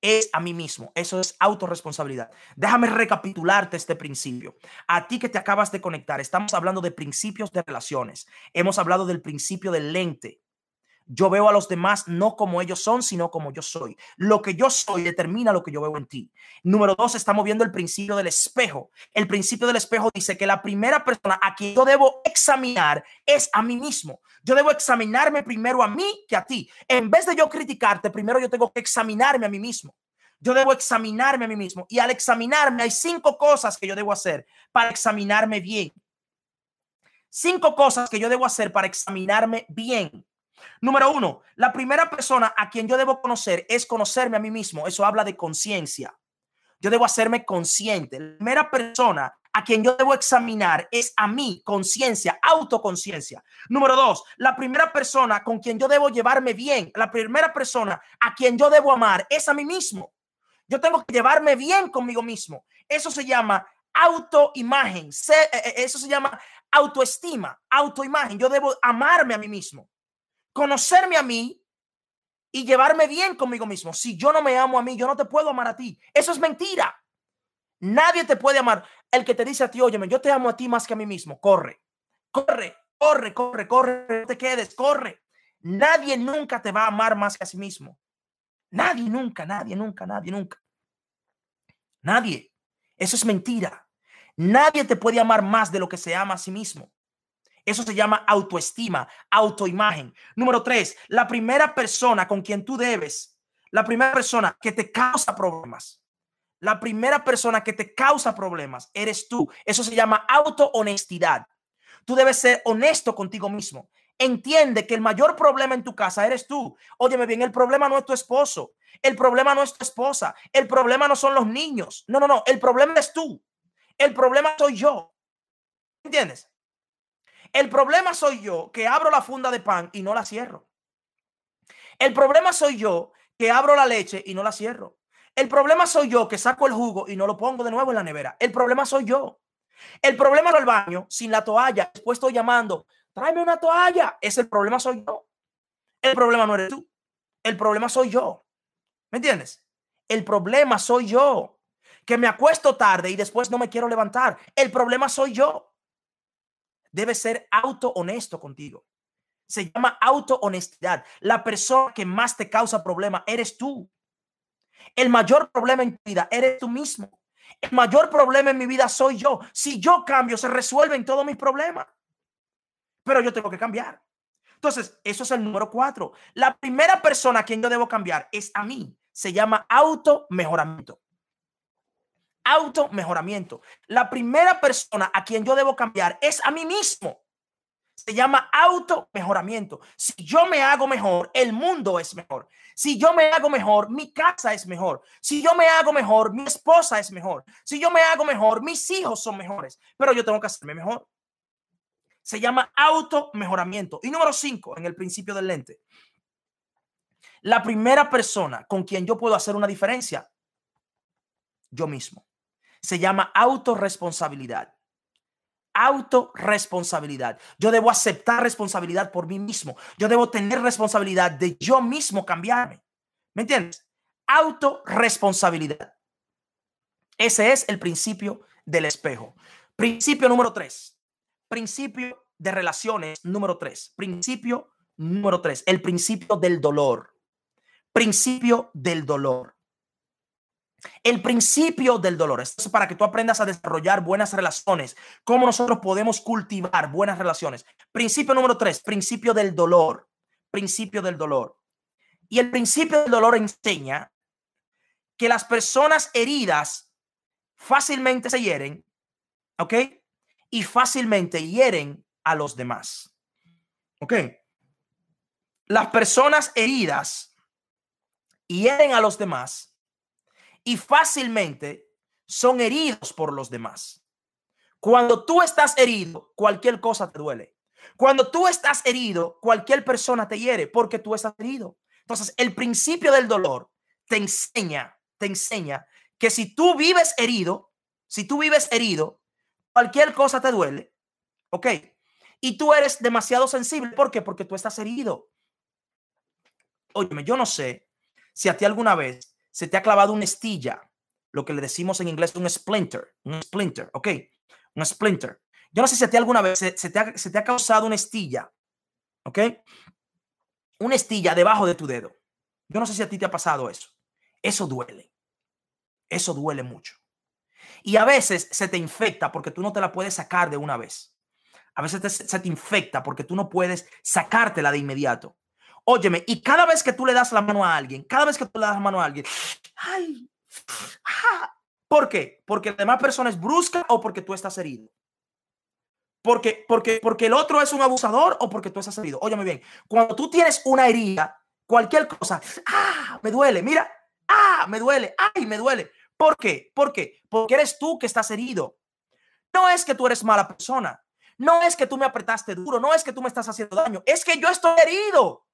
es a mí mismo. Eso es autorresponsabilidad. Déjame recapitularte este principio. A ti que te acabas de conectar, estamos hablando de principios de relaciones. Hemos hablado del principio del lente. Yo veo a los demás no como ellos son, sino como yo soy. Lo que yo soy determina lo que yo veo en ti. Número dos, estamos viendo el principio del espejo. El principio del espejo dice que la primera persona a quien yo debo examinar es a mí mismo. Yo debo examinarme primero a mí que a ti. En vez de yo criticarte, primero yo tengo que examinarme a mí mismo. Yo debo examinarme a mí mismo. Y al examinarme hay cinco cosas que yo debo hacer para examinarme bien. Cinco cosas que yo debo hacer para examinarme bien. Número uno, la primera persona a quien yo debo conocer es conocerme a mí mismo. Eso habla de conciencia. Yo debo hacerme consciente. La primera persona a quien yo debo examinar es a mí, conciencia, autoconciencia. Número dos, la primera persona con quien yo debo llevarme bien, la primera persona a quien yo debo amar es a mí mismo. Yo tengo que llevarme bien conmigo mismo. Eso se llama autoimagen. Eh, eh, eso se llama autoestima, autoimagen. Yo debo amarme a mí mismo conocerme a mí y llevarme bien conmigo mismo. Si yo no me amo a mí, yo no te puedo amar a ti. Eso es mentira. Nadie te puede amar. El que te dice a ti, óyeme, yo te amo a ti más que a mí mismo. Corre, corre, corre, corre, corre, no te quedes, corre. Nadie nunca te va a amar más que a sí mismo. Nadie nunca, nadie nunca, nadie nunca. Nadie. Eso es mentira. Nadie te puede amar más de lo que se ama a sí mismo. Eso se llama autoestima, autoimagen. Número tres, la primera persona con quien tú debes, la primera persona que te causa problemas, la primera persona que te causa problemas eres tú. Eso se llama autohonestidad. Tú debes ser honesto contigo mismo. Entiende que el mayor problema en tu casa eres tú. Óyeme bien, el problema no es tu esposo. El problema no es tu esposa. El problema no son los niños. No, no, no. El problema es tú. El problema soy yo. ¿Entiendes? El problema soy yo que abro la funda de pan y no la cierro. El problema soy yo que abro la leche y no la cierro. El problema soy yo que saco el jugo y no lo pongo de nuevo en la nevera. El problema soy yo. El problema es el baño sin la toalla. Después estoy llamando, tráeme una toalla. Ese el problema soy yo. El problema no eres tú. El problema soy yo. ¿Me entiendes? El problema soy yo. Que me acuesto tarde y después no me quiero levantar. El problema soy yo debe ser auto honesto contigo. Se llama auto honestidad. La persona que más te causa problema eres tú. El mayor problema en tu vida eres tú mismo. El mayor problema en mi vida soy yo. Si yo cambio, se resuelven todos mis problemas. Pero yo tengo que cambiar. Entonces, eso es el número cuatro. La primera persona a quien yo debo cambiar es a mí. Se llama auto mejoramiento. Auto mejoramiento. La primera persona a quien yo debo cambiar es a mí mismo. Se llama auto mejoramiento. Si yo me hago mejor, el mundo es mejor. Si yo me hago mejor, mi casa es mejor. Si yo me hago mejor, mi esposa es mejor. Si yo me hago mejor, mis hijos son mejores. Pero yo tengo que hacerme mejor. Se llama auto mejoramiento. Y número cinco, en el principio del lente. La primera persona con quien yo puedo hacer una diferencia, yo mismo. Se llama autorresponsabilidad autorresponsabilidad. Yo debo aceptar responsabilidad por mí mismo. Yo debo tener responsabilidad de yo mismo cambiarme. ¿Me entiendes? Autorresponsabilidad. Ese es el principio del espejo. Principio número tres. Principio de relaciones número tres. Principio número tres. El principio del dolor. Principio del dolor. El principio del dolor. Esto es para que tú aprendas a desarrollar buenas relaciones. Cómo nosotros podemos cultivar buenas relaciones. Principio número tres, principio del dolor. Principio del dolor. Y el principio del dolor enseña que las personas heridas fácilmente se hieren, ¿ok? Y fácilmente hieren a los demás. ¿Ok? Las personas heridas hieren a los demás y fácilmente son heridos por los demás. Cuando tú estás herido, cualquier cosa te duele. Cuando tú estás herido, cualquier persona te hiere porque tú estás herido. Entonces, el principio del dolor te enseña, te enseña que si tú vives herido, si tú vives herido, cualquier cosa te duele, ¿ok? Y tú eres demasiado sensible. ¿Por qué? Porque tú estás herido. Óyeme, yo no sé si a ti alguna vez se te ha clavado una estilla, lo que le decimos en inglés un splinter, un splinter, ¿ok? Un splinter. Yo no sé si a ti alguna vez se, te, ha, se te ha causado una estilla, ¿ok? Una estilla debajo de tu dedo. Yo no sé si a ti te ha pasado eso. Eso duele. Eso duele mucho. Y a veces se te infecta porque tú no te la puedes sacar de una vez. A veces se te infecta porque tú no puedes sacártela de inmediato. Óyeme, y cada vez que tú le das la mano a alguien, cada vez que tú le das la mano a alguien, ay, ¿por qué? Porque la demás persona es brusca o porque tú estás herido. Porque, porque, porque el otro es un abusador o porque tú estás herido. Óyeme bien, cuando tú tienes una herida, cualquier cosa, ah, me duele, mira, ah, me duele, ay, me duele. ¿Por qué? ¿Por qué? Porque eres tú que estás herido. No es que tú eres mala persona. No es que tú me apretaste duro. No es que tú me estás haciendo daño. Es que yo estoy herido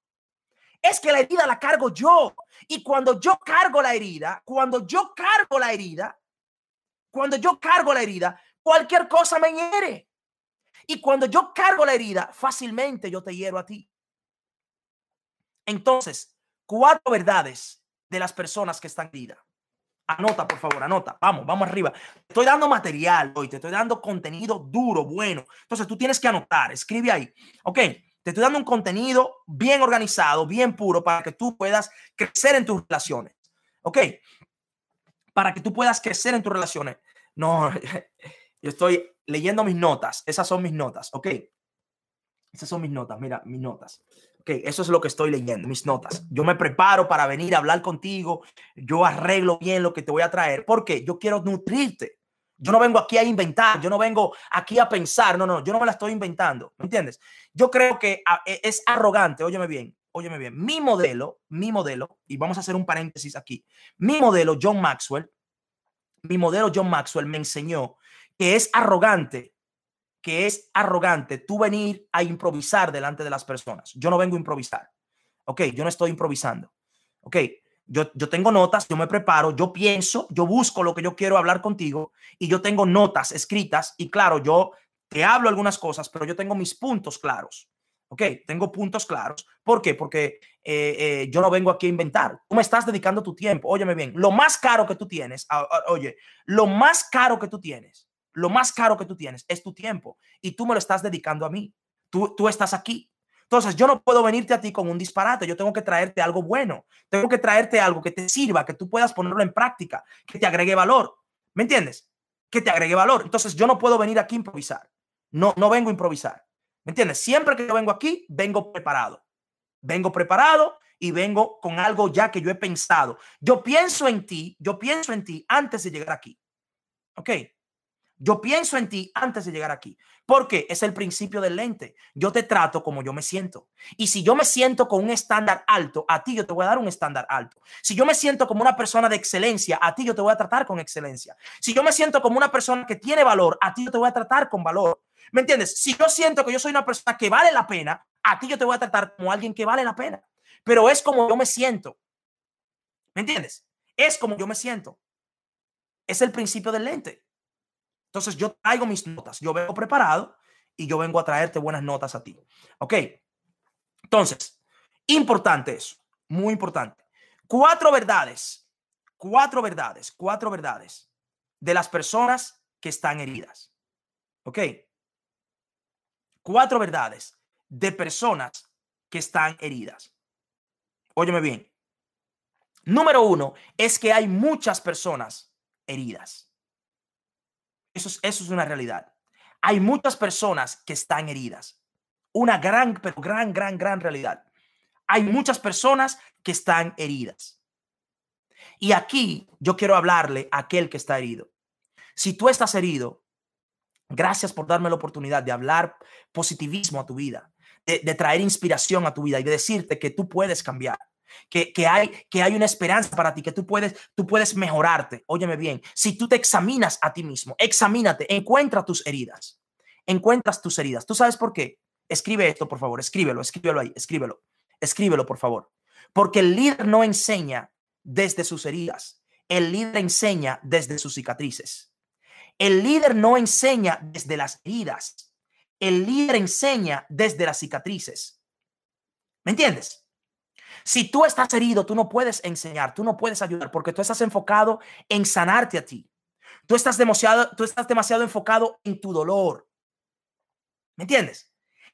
es que la herida la cargo yo. Y cuando yo cargo la herida, cuando yo cargo la herida, cuando yo cargo la herida, cualquier cosa me hiere. Y cuando yo cargo la herida, fácilmente yo te hiero a ti. Entonces, cuatro verdades de las personas que están heridas. Anota, por favor, anota. Vamos, vamos arriba. estoy dando material hoy, te estoy dando contenido duro, bueno. Entonces tú tienes que anotar, escribe ahí. Ok, te estoy dando un contenido bien organizado, bien puro, para que tú puedas crecer en tus relaciones. ¿Ok? Para que tú puedas crecer en tus relaciones. No, (laughs) yo estoy leyendo mis notas. Esas son mis notas. ¿Ok? Esas son mis notas. Mira, mis notas. Ok, eso es lo que estoy leyendo, mis notas. Yo me preparo para venir a hablar contigo. Yo arreglo bien lo que te voy a traer. porque Yo quiero nutrirte. Yo no vengo aquí a inventar, yo no vengo aquí a pensar, no, no, yo no me la estoy inventando, ¿me entiendes? Yo creo que ah, e, es arrogante, óyeme bien, óyeme bien, mi modelo, mi modelo, y vamos a hacer un paréntesis aquí, mi modelo John Maxwell, mi modelo John Maxwell me enseñó que es arrogante, que es arrogante tú venir a improvisar delante de las personas. Yo no vengo a improvisar, ¿ok? Yo no estoy improvisando, ¿ok? Yo, tengo notas, yo me preparo, yo pienso, yo busco lo que yo quiero hablar contigo y yo tengo notas escritas y claro, yo te hablo algunas cosas, pero yo tengo mis puntos claros. Ok, tengo puntos claros. ¿Por qué? Porque eh, eh, yo no vengo aquí a inventar. Tú me estás dedicando tu tiempo. Óyeme bien, lo más caro que tú tienes, oye, lo más caro que tú tienes, lo más caro que tú tienes es tu tiempo y tú me lo estás dedicando a mí. Tú, tú estás aquí. Entonces, yo no puedo venirte a ti con un disparate, yo tengo que traerte algo bueno, tengo que traerte algo que te sirva, que tú puedas ponerlo en práctica, que te agregue valor. ¿Me entiendes? Que te agregue valor. Entonces, yo no puedo venir aquí a improvisar. No, no vengo a improvisar. ¿Me entiendes? Siempre que yo vengo aquí, vengo preparado. Vengo preparado y vengo con algo ya que yo he pensado. Yo pienso en ti, yo pienso en ti antes de llegar aquí. ¿Ok? Yo pienso en ti antes de llegar aquí. Porque es el principio del lente. Yo te trato como yo me siento. Y si yo me siento con un estándar alto, a ti yo te voy a dar un estándar alto. Si yo me siento como una persona de excelencia, a ti yo te voy a tratar con excelencia. Si yo me siento como una persona que tiene valor, a ti yo te voy a tratar con valor. ¿Me entiendes? Si yo siento que yo soy una persona que vale la pena, a ti yo te voy a tratar como alguien que vale la pena. Pero es como yo me siento. ¿Me entiendes? Es como yo me siento. Es el principio del lente. Entonces yo traigo mis notas, yo vengo preparado y yo vengo a traerte buenas notas a ti. ¿Ok? Entonces, importante eso, muy importante. Cuatro verdades, cuatro verdades, cuatro verdades de las personas que están heridas. ¿Ok? Cuatro verdades de personas que están heridas. Óyeme bien. Número uno es que hay muchas personas heridas. Eso es, eso es una realidad. Hay muchas personas que están heridas. Una gran, pero gran, gran, gran realidad. Hay muchas personas que están heridas. Y aquí yo quiero hablarle a aquel que está herido. Si tú estás herido, gracias por darme la oportunidad de hablar positivismo a tu vida, de, de traer inspiración a tu vida y de decirte que tú puedes cambiar que, hay, que hay una esperanza para ti, que tú puedes, tú puedes mejorarte. Óyeme bien, si tú te examinas a ti mismo, examínate, encuentra tus heridas, encuentras tus heridas. ¿Tú sabes por qué? Escribe esto, por favor, escríbelo, escríbelo ahí, escríbelo, escríbelo, por favor. Porque el líder no enseña desde sus heridas, el líder enseña desde sus cicatrices. El líder no enseña desde las heridas, el líder enseña desde las cicatrices. ¿Me entiendes? Si tú estás herido, tú no puedes enseñar, tú no puedes ayudar porque tú estás enfocado en sanarte a ti. Tú estás demasiado, tú estás demasiado enfocado en tu dolor. ¿Me entiendes?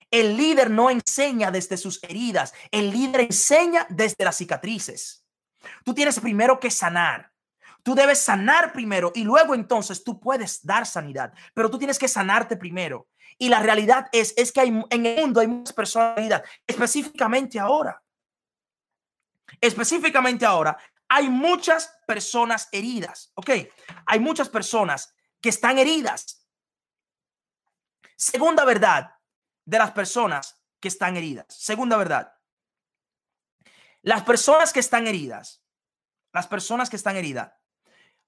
El líder no enseña desde sus heridas, el líder enseña desde las cicatrices. Tú tienes primero que sanar. Tú debes sanar primero y luego entonces tú puedes dar sanidad, pero tú tienes que sanarte primero. Y la realidad es, es que hay, en el mundo hay muchas personas específicamente ahora. Específicamente ahora, hay muchas personas heridas, ¿ok? Hay muchas personas que están heridas. Segunda verdad de las personas que están heridas. Segunda verdad. Las personas que están heridas, las personas que están heridas,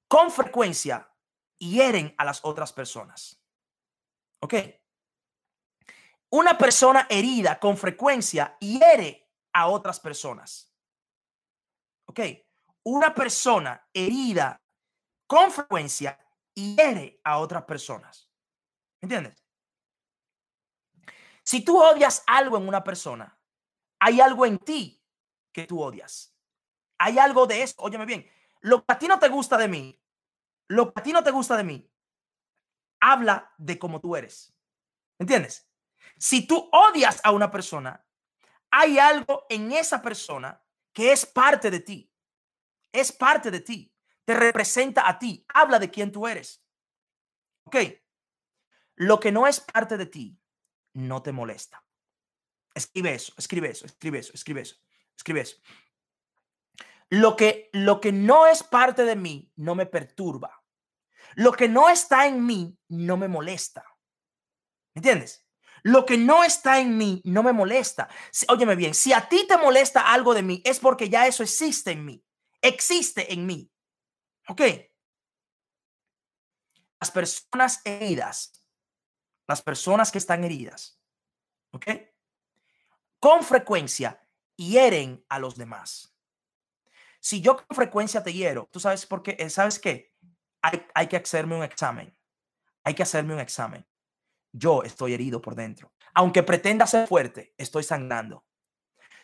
con frecuencia hieren a las otras personas. ¿Ok? Una persona herida con frecuencia hiere a otras personas. Ok, una persona herida con frecuencia hiere a otras personas. ¿Entiendes? Si tú odias algo en una persona, hay algo en ti que tú odias. Hay algo de eso. Óyeme bien, lo que a ti no te gusta de mí, lo que a ti no te gusta de mí, habla de cómo tú eres. ¿Entiendes? Si tú odias a una persona, hay algo en esa persona que es parte de ti. Es parte de ti. Te representa a ti. Habla de quién tú eres. Ok. Lo que no es parte de ti no te molesta. Escribe eso, escribe eso, escribe eso, escribe eso, escribe eso. Lo que, lo que no es parte de mí no me perturba. Lo que no está en mí no me molesta. ¿Entiendes? Lo que no está en mí no me molesta. Óyeme bien, si a ti te molesta algo de mí, es porque ya eso existe en mí. Existe en mí. ¿Ok? Las personas heridas, las personas que están heridas, ¿ok? Con frecuencia hieren a los demás. Si yo con frecuencia te hiero, tú sabes por qué, eh, ¿sabes qué? Hay que hacerme un examen. Hay que hacerme un examen yo estoy herido por dentro. Aunque pretenda ser fuerte, estoy sangrando.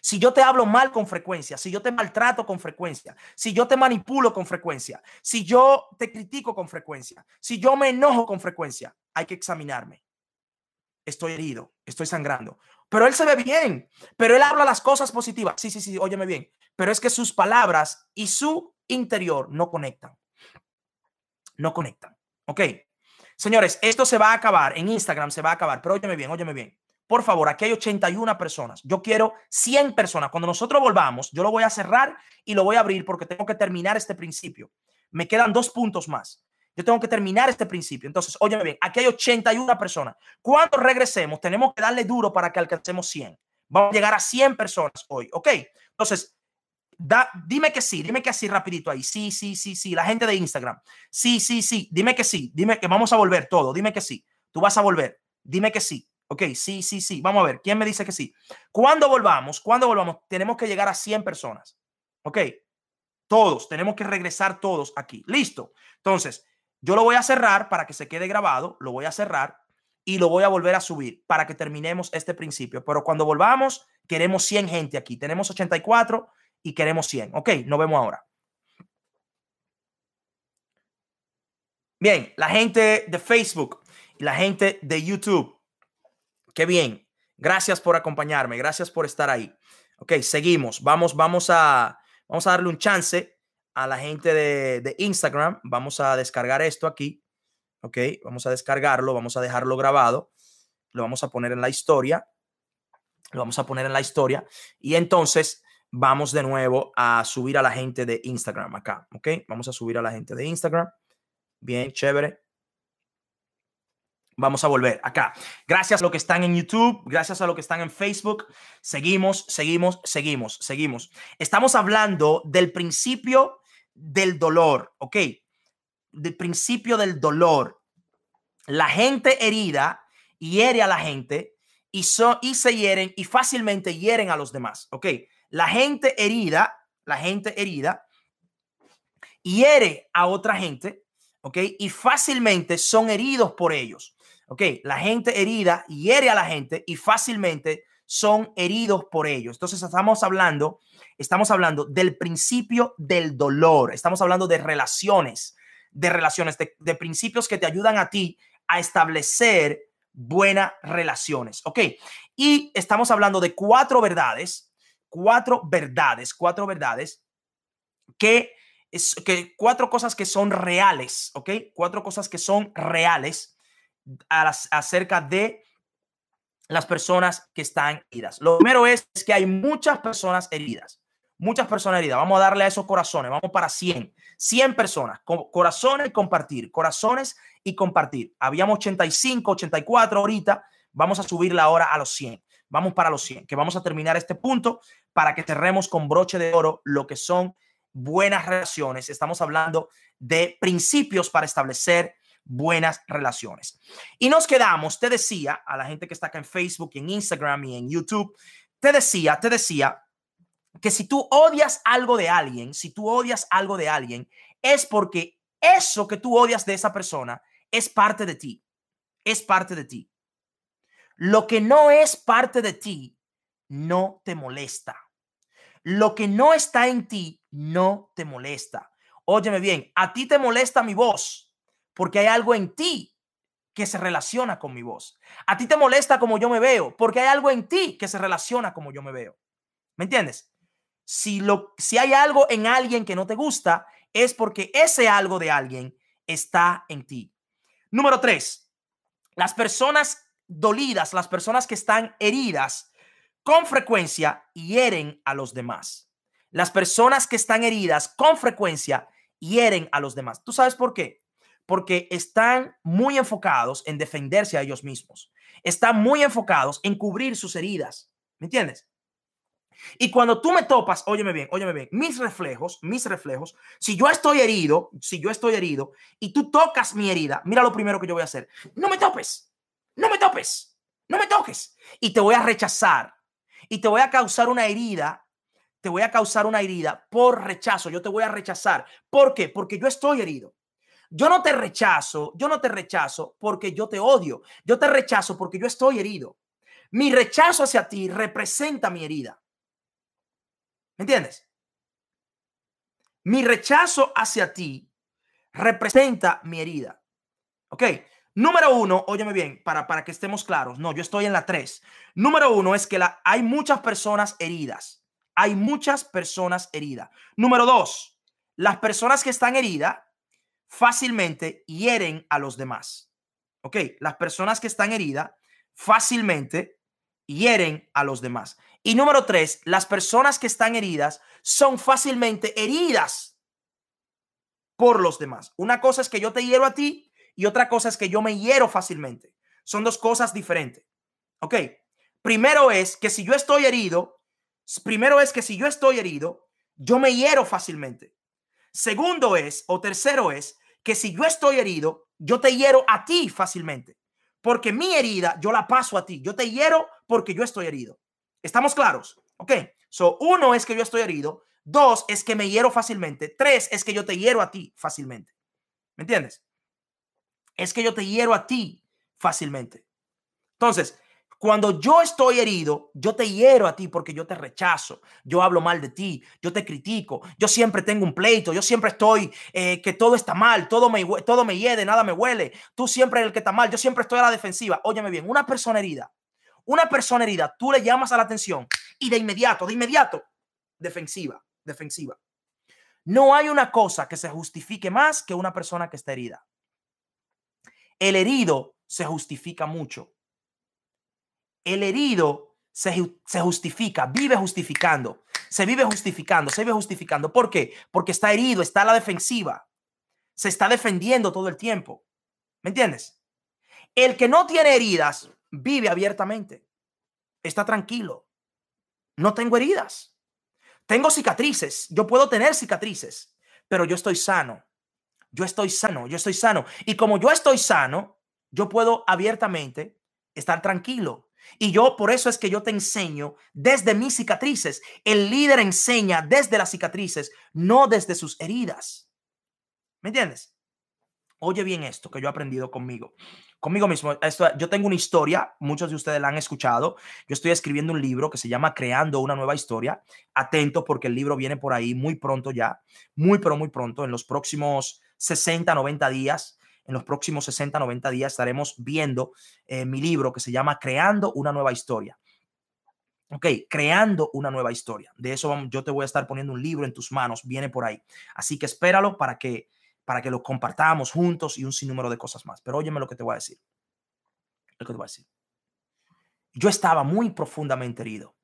Si yo te hablo mal con frecuencia, si yo te maltrato con frecuencia, si yo te manipulo con frecuencia, si yo te critico con frecuencia, si yo me enojo con frecuencia, hay que examinarme. Estoy herido, estoy sangrando. Pero él se ve bien, pero él habla las cosas positivas. Sí, sí, sí, óyeme bien. Pero es que sus palabras y su interior no conectan. No conectan. ¿Ok? Señores, esto se va a acabar. En Instagram se va a acabar. Pero óyeme bien, óyeme bien. por favor, aquí hay 81 personas. Yo quiero 100 personas. Cuando nosotros volvamos, yo lo voy a cerrar y lo voy a abrir porque tengo que terminar este principio. Me quedan dos puntos más. Yo tengo que terminar este principio. Entonces, óyeme bien, aquí hay 81 personas. Cuando regresemos, tenemos que darle duro para que alcancemos 100. Vamos a llegar a 100 personas hoy, ¿ok? Entonces, da, dime que sí, dime que sí rapidito ahí. Sí, sí, sí, sí. La gente de Instagram. Sí, sí, sí. Dime que sí. Dime que vamos a volver todo. Dime que sí. Tú vas a volver. Dime que sí. Ok, sí, sí, sí. Vamos a ver. ¿Quién me dice que sí? Cuando volvamos, cuando volvamos, tenemos que llegar a 100 personas. Ok. Todos. Tenemos que regresar todos aquí. Listo. Entonces, yo lo voy a cerrar para que se quede grabado, lo voy a cerrar y lo voy a volver a subir para que terminemos este principio. Pero cuando volvamos, queremos 100 gente aquí. Tenemos 84 y queremos 100. Ok, nos vemos ahora. Bien, la gente de Facebook y la gente de YouTube. Qué bien. Gracias por acompañarme. Gracias por estar ahí. Ok, seguimos. Vamos, vamos a, vamos a darle un chance a la gente de, Instagram. Vamos a descargar esto aquí. Ok, vamos a descargarlo, vamos a dejarlo grabado. Lo vamos a poner en la historia. Lo vamos a poner en la historia. Y entonces vamos de nuevo a subir a la gente de Instagram acá. Ok, vamos a subir a la gente de Instagram. Bien, chévere. Vamos a volver acá. Gracias a lo que están en YouTube, gracias a lo que están en Facebook. Seguimos, seguimos, seguimos, seguimos. Estamos hablando del principio del dolor, ¿ok? Del principio del dolor. La gente herida hiere a la gente y, so, y se hieren y fácilmente hieren a los demás, ¿ok? La gente herida, la gente herida hiere a otra gente, ¿ok? Y fácilmente son heridos por ellos, ¿ok? La gente herida hiere a la gente y fácilmente son heridos por ellos. Entonces estamos hablando estamos hablando del principio del dolor, estamos hablando de relaciones, de relaciones, de, principios que te ayudan a ti a establecer buenas relaciones, ¿ok? Y estamos hablando de cuatro verdades, cuatro verdades, cuatro verdades que, es, que cuatro cosas que son reales, ¿ok? Cuatro cosas que son reales acerca de las personas que están heridas. Lo primero es que hay muchas personas heridas muchas personas heridas. Vamos a darle a esos corazones. Vamos para 100. 100 personas. corazones y compartir. Corazones y compartir. Habíamos 85, 84 ahorita. Vamos a subir la hora a los 100. Vamos para los 100. Que vamos a terminar este punto para que cerremos con broche de oro lo que son buenas relaciones. Estamos hablando de principios para establecer buenas relaciones. Y nos quedamos, te decía, a la gente que está acá en Facebook, en Instagram y en YouTube, te decía, te decía que si tú odias algo de alguien, si tú odias algo de alguien, es porque eso que tú odias de esa persona es parte de ti. Es parte de ti. Lo que no es parte de ti no te molesta. Lo que no está en ti no te molesta. Óyeme bien, a ti te molesta mi voz porque hay algo en ti que se relaciona con mi voz. A ti te molesta como yo me veo porque hay algo en ti que se relaciona como yo me veo. ¿Me entiendes? Si, lo, si hay algo en alguien que no te gusta, es porque ese algo de alguien está en ti. Número tres, las personas dolidas, las personas que están heridas, con frecuencia hieren a los demás. Las personas que están heridas con frecuencia hieren a los demás. ¿Tú sabes por qué? Porque están muy enfocados en defenderse a ellos mismos. Están muy enfocados en cubrir sus heridas. ¿Me entiendes? Y cuando tú me topas, óyeme bien, óyeme bien, mis reflejos, mis reflejos, si yo estoy herido, si yo estoy herido y tú tocas mi herida, mira lo primero que yo voy a hacer. No me topes, no me topes, no me toques. Y te voy a rechazar y te voy a causar una herida, te voy a causar una herida por rechazo, yo te voy a rechazar. ¿Por qué? Porque yo estoy herido. Yo no te rechazo, yo no te rechazo porque yo te odio, yo te rechazo porque yo estoy herido. Mi rechazo hacia ti representa mi herida. ¿Me entiendes? Mi rechazo hacia ti representa mi herida. ¿Ok? Número uno, óyeme bien, para, para que estemos claros. No, yo estoy en la tres. Número uno es que la, hay muchas personas heridas. Hay muchas personas heridas. Número dos, las personas que están heridas fácilmente hieren a los demás. ¿Ok? Las personas que están heridas fácilmente hieren a los demás. Y número tres, las personas que están heridas son fácilmente heridas por los demás. Una cosa es que yo te hiero a ti y otra cosa es que yo me hiero fácilmente. Son dos cosas diferentes. Ok. Primero es que si yo estoy herido, primero es que si yo estoy herido, yo me hiero fácilmente. Segundo es, o tercero es, que si yo estoy herido, yo te hiero a ti fácilmente. Porque mi herida yo la paso a ti. Yo te hiero porque yo estoy herido. ¿Estamos claros? Ok. So, uno es que yo estoy herido. Dos es que me hiero fácilmente. Tres es que yo te hiero a ti fácilmente. ¿Me entiendes? Es que yo te hiero a ti fácilmente. Entonces, cuando yo estoy herido, yo te hiero a ti porque yo te rechazo, yo hablo mal de ti, yo te critico, yo siempre tengo un pleito, yo siempre estoy eh, que todo está mal, todo me, todo me nada me huele, tú siempre eres el que está mal, yo siempre estoy a la defensiva. Óyeme bien, una persona herida, una persona herida, tú le llamas a la atención y de inmediato, de inmediato, defensiva, defensiva. No hay una cosa que se justifique más que una persona que está herida. El herido se justifica mucho el herido se, justifica, vive justificando, se vive justificando, se vive justificando. ¿Por qué? Porque está herido, está a la defensiva, se está defendiendo todo el tiempo. ¿Me entiendes? El que no tiene heridas vive abiertamente, está tranquilo. No tengo heridas, tengo cicatrices, yo puedo tener cicatrices, pero yo estoy sano. Yo estoy sano, yo estoy sano. Y como yo estoy sano, yo puedo abiertamente estar tranquilo. Y yo, por eso es que yo te enseño desde mis cicatrices. El líder enseña desde las cicatrices, no desde sus heridas. ¿Me entiendes? Oye bien esto que yo he aprendido conmigo. Conmigo mismo, esto, yo tengo una historia, muchos de ustedes la han escuchado. Yo estoy escribiendo un libro que se llama Creando una nueva historia. Atento porque el libro viene por ahí muy pronto ya, muy pero muy pronto, en los próximos 60, 90 días en los próximos 60, 90 días estaremos viendo eh, mi libro que se llama Creando una nueva historia. Ok, creando una nueva historia. De eso yo te voy a estar poniendo un libro en tus manos, viene por ahí. Así que espéralo para que, para que lo compartamos juntos y un sinnúmero de cosas más. Pero óyeme lo que te voy a decir. Lo que te voy a decir. Yo estaba muy profundamente herido.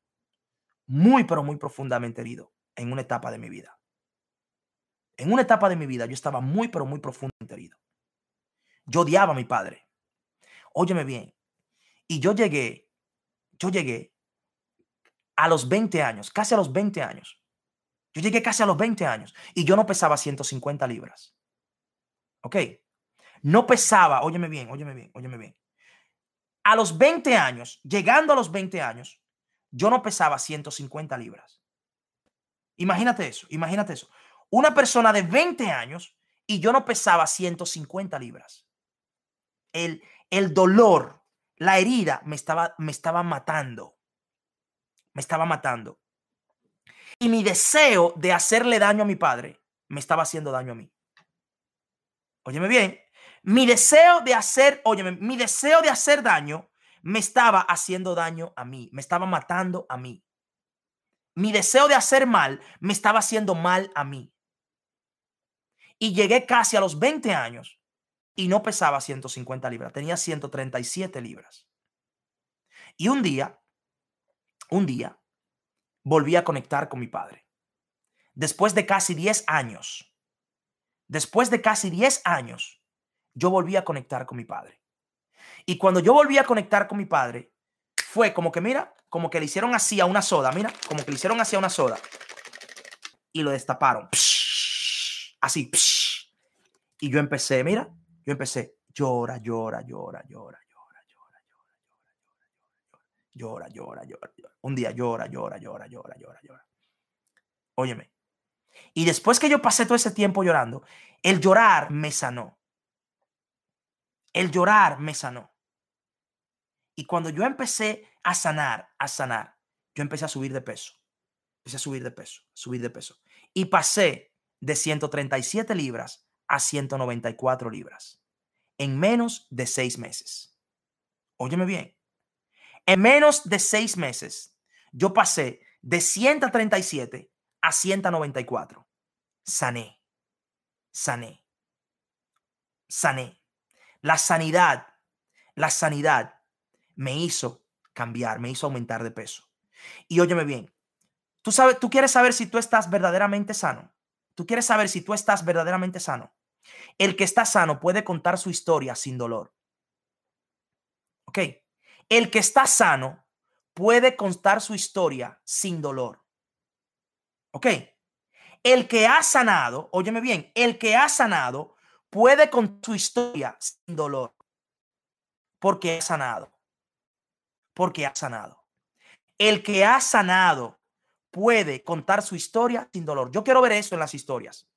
Muy, pero muy profundamente herido en una etapa de mi vida. En una etapa de mi vida yo estaba muy, pero muy profundamente herido. Yo odiaba a mi padre. Óyeme bien. Y yo llegué, yo llegué a los 20 años, casi a los 20 años. Yo llegué casi a los 20 años y yo no pesaba 150 libras. ¿Ok? No pesaba, óyeme bien, óyeme bien, óyeme bien. A los 20 años, llegando a los 20 años, yo no pesaba 150 libras. Imagínate eso, imagínate eso. Una persona de 20 años y yo no pesaba 150 libras el, el dolor, la herida me estaba, me estaba matando. Me estaba matando. Y mi deseo de hacerle daño a mi padre me estaba haciendo daño a mí. Óyeme bien, mi deseo de hacer, mi deseo de hacer daño me estaba haciendo daño a mí, me estaba matando a mí. Mi deseo de hacer mal me estaba haciendo mal a mí. Y llegué casi a los 20 años y no pesaba 150 libras, tenía 137 libras. Y un día, un día, volví a conectar con mi padre. Después de casi 10 años, después de casi 10 años, yo volví a conectar con mi padre. Y cuando yo volví a conectar con mi padre, fue como que, mira, como que le hicieron así a una soda, mira, como que le hicieron así a una soda. Y lo destaparon. Así. Y yo empecé, mira, yo empecé, llora, llora, llora, llora, llora, llora, llora, llora, llora, llora, llora, llora. Un día llora, llora, llora, llora, llora, llora. Óyeme. Y después que yo pasé todo ese tiempo llorando, el llorar me sanó. El llorar me sanó. Y cuando yo empecé a sanar, a sanar, yo empecé a subir de peso. Empecé a subir de peso, subir de peso. Y pasé de 137 libras a 194 libras en menos de seis meses. Óyeme bien, en menos de seis meses yo pasé de 137 a 194. Sané, sané, sané. La sanidad, la sanidad me hizo cambiar, me hizo aumentar de peso. Y óyeme bien, tú sabes, tú quieres saber si tú estás verdaderamente sano. Tú quieres saber si tú estás verdaderamente sano. El que está sano puede contar su historia sin dolor. ¿Ok? El que está sano puede contar su historia sin dolor. ¿Ok? El que ha sanado, óyeme bien, el que ha sanado puede contar su historia sin dolor. Porque ha sanado. Porque ha sanado. El que ha sanado puede contar su historia sin dolor. Yo quiero ver eso en las historias.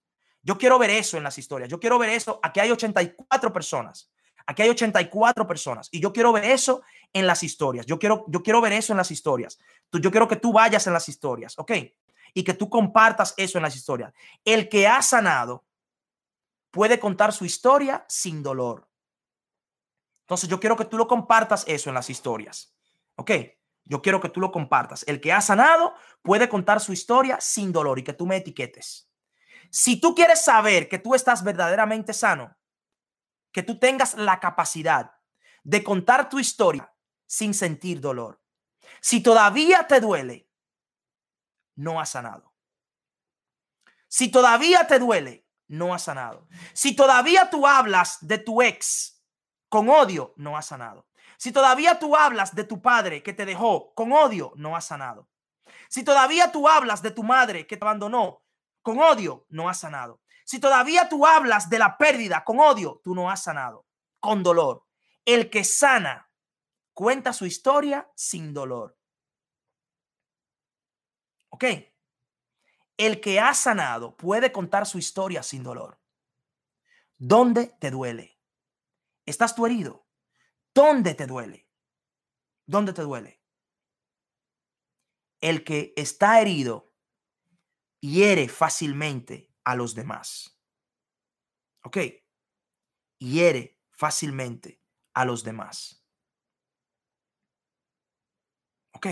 Yo quiero ver eso en las historias. Yo quiero ver eso. Aquí hay 84 personas. Aquí hay 84 personas y yo quiero ver eso en las historias. Yo quiero, yo quiero ver eso en las historias. Yo quiero que tú vayas en las historias, ¿ok? Y que tú compartas eso en las historias. El que ha sanado puede contar su historia sin dolor. Entonces yo quiero que tú lo compartas eso en las historias, ¿ok? Yo quiero que tú lo compartas. El que ha sanado puede contar su historia sin dolor y que tú me etiquetes. Si tú quieres saber que tú estás verdaderamente sano, que tú tengas la capacidad de contar tu historia sin sentir dolor. Si todavía te duele, no has sanado. Si todavía te duele, no has sanado. Si todavía tú hablas de tu ex con odio, no has sanado. Si todavía tú hablas de tu padre que te dejó con odio, no has sanado. Si todavía tú hablas de tu madre que te abandonó con odio, no has sanado. Si todavía tú hablas de la pérdida con odio, tú no has sanado, con dolor. El que sana cuenta su historia sin dolor. ¿Ok? El que ha sanado puede contar su historia sin dolor. ¿Dónde te duele? ¿Estás tú herido? ¿Dónde te duele? ¿Dónde te duele? El que está herido hiere fácilmente a los demás. ¿Ok? Hiere fácilmente a los demás. ¿Ok?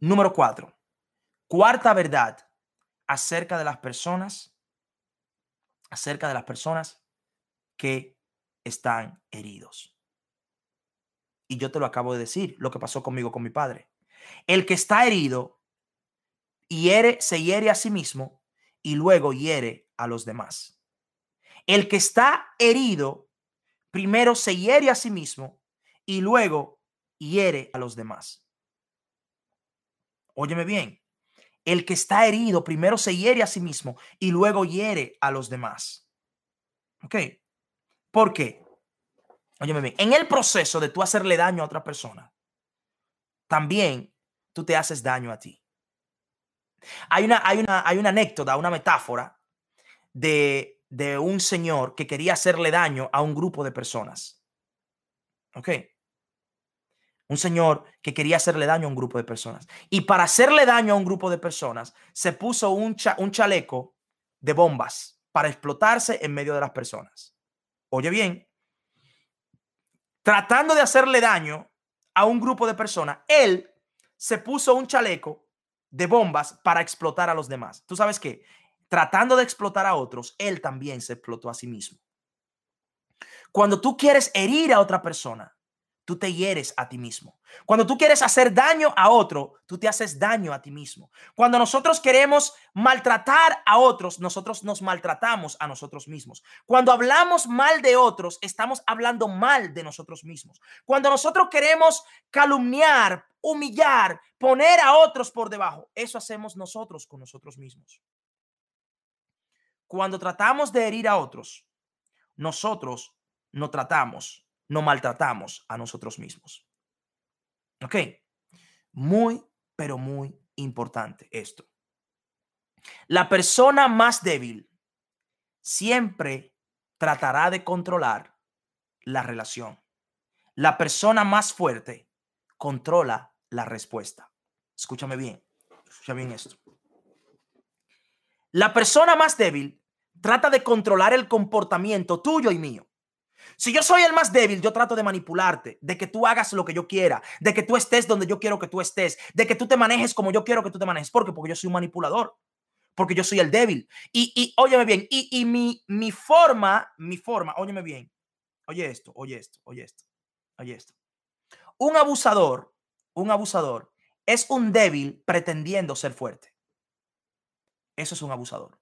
Número cuatro. Cuarta verdad acerca de las personas, acerca de las personas que están heridos. Y yo te lo acabo de decir, lo que pasó conmigo con mi padre. El que está herido hiere, se hiere a sí mismo y luego hiere a los demás. El que está herido, primero se hiere a sí mismo y luego hiere a los demás. Óyeme bien, el que está herido primero se hiere a sí mismo y luego hiere a los demás. ¿Ok? ¿Por qué? Óyeme bien, en el proceso de tú hacerle daño a otra persona, también tú te haces daño a ti. Hay una, hay una, hay una anécdota, una metáfora de, de un señor que quería hacerle daño a un grupo de personas. ¿Ok? Un señor que quería hacerle daño a un grupo de personas. Y para hacerle daño a un grupo de personas, se puso un, un chaleco de bombas para explotarse en medio de las personas. Oye bien, tratando de hacerle daño a un grupo de personas, él se puso un chaleco de bombas para explotar a los demás. ¿Tú sabes qué? Tratando de explotar a otros, él también se explotó a sí mismo. Cuando tú quieres herir a otra persona, tú te hieres a ti mismo. Cuando tú quieres hacer daño a otro, tú te haces daño a ti mismo. Cuando nosotros queremos maltratar a otros, nosotros nos maltratamos a nosotros mismos. Cuando hablamos mal de otros, estamos hablando mal de nosotros mismos. Cuando nosotros queremos calumniar, humillar, poner a otros por debajo, eso hacemos nosotros con nosotros mismos. Cuando tratamos de herir a otros, nosotros no tratamos no maltratamos a nosotros mismos. ¿Ok? Muy, pero muy importante esto. La persona más débil siempre tratará de controlar la relación. La persona más fuerte controla la respuesta. Escúchame bien, escucha bien esto. La persona más débil trata de controlar el comportamiento tuyo y mío. Si yo soy el más débil, yo trato de manipularte, de que tú hagas lo que yo quiera, de que tú estés donde yo quiero que tú estés, de que tú te manejes como yo quiero que tú te manejes. ¿Por qué? Porque yo soy un manipulador, porque yo soy el débil. Y, y óyeme bien, y, y mi, mi forma, mi forma, óyeme bien, oye esto, oye esto, oye esto, oye esto. Un abusador un abusador es un débil pretendiendo ser fuerte. Eso es un abusador.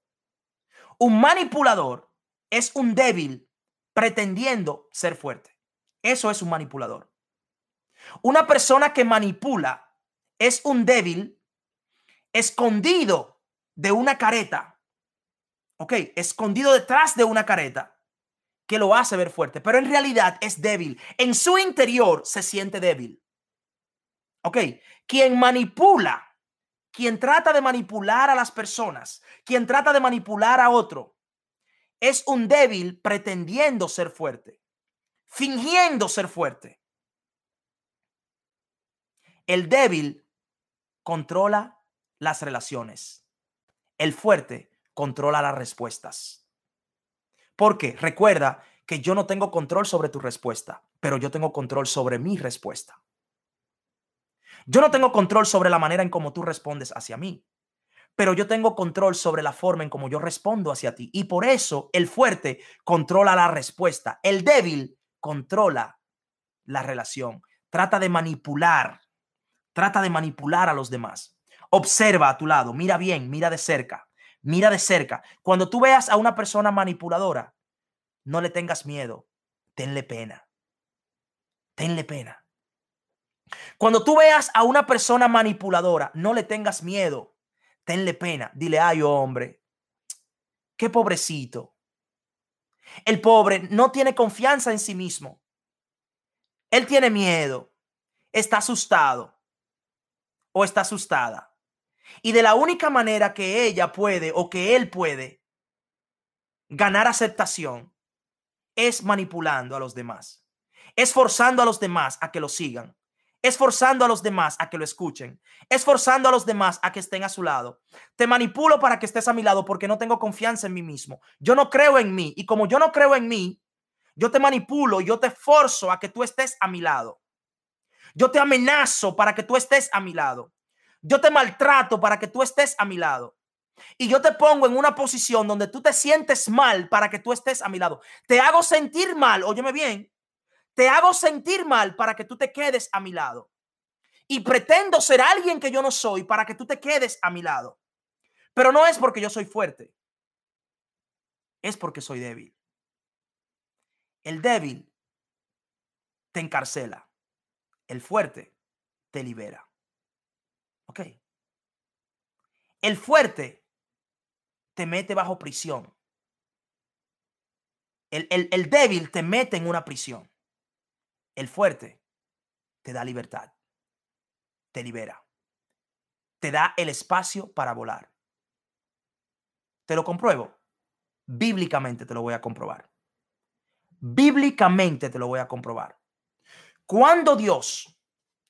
Un manipulador es un débil pretendiendo ser fuerte. Eso es un manipulador. Una persona que manipula es un débil escondido de una careta. Ok, escondido detrás de una careta que lo hace ver fuerte, pero en realidad es débil. En su interior se siente débil. Ok, quien manipula, quien trata de manipular a las personas, quien trata de manipular a otro, es un débil pretendiendo ser fuerte, fingiendo ser fuerte. El débil controla las relaciones. El fuerte controla las respuestas. Porque recuerda que yo no tengo control sobre tu respuesta, pero yo tengo control sobre mi respuesta. Yo no tengo control sobre la manera en cómo tú respondes hacia mí, pero yo tengo control sobre la forma en cómo yo respondo hacia ti. Y por eso el fuerte controla la respuesta. El débil controla la relación. Trata de manipular. Trata de manipular a los demás. Observa a tu lado. Mira bien, mira de cerca. Mira de cerca. Cuando tú veas a una persona manipuladora, no le tengas miedo. Tenle pena. Tenle pena. Cuando tú veas a una persona manipuladora, no le tengas miedo. Tenle pena. Dile, ay, hombre, qué pobrecito. El pobre no tiene confianza en sí mismo. Él tiene miedo. Está asustado o está asustada. Y de la única manera que ella puede o que él puede ganar aceptación es manipulando a los demás, es forzando a los demás a que lo sigan, es forzando a los demás a que lo escuchen, es forzando a los demás a que estén a su lado. Te manipulo para que estés a mi lado porque no tengo confianza en mí mismo. Yo no creo en mí y como yo no creo en mí, yo te manipulo, yo te forzo a que tú estés a mi lado. Yo te amenazo para que tú estés a mi lado. Yo te maltrato para que tú estés a mi lado. Y yo te pongo en una posición donde tú te sientes mal para que tú estés a mi lado. Te hago sentir mal, óyeme bien. Te hago sentir mal para que tú te quedes a mi lado. Y pretendo ser alguien que yo no soy para que tú te quedes a mi lado. Pero no es porque yo soy fuerte. Es porque soy débil. El débil te encarcela. El fuerte te libera. Ok. El fuerte te mete bajo prisión. El, el, débil te mete en una prisión. El fuerte te da libertad. Te libera. Te da el espacio para volar. Te lo compruebo. Bíblicamente te lo voy a comprobar. Bíblicamente te lo voy a comprobar. Cuando Dios,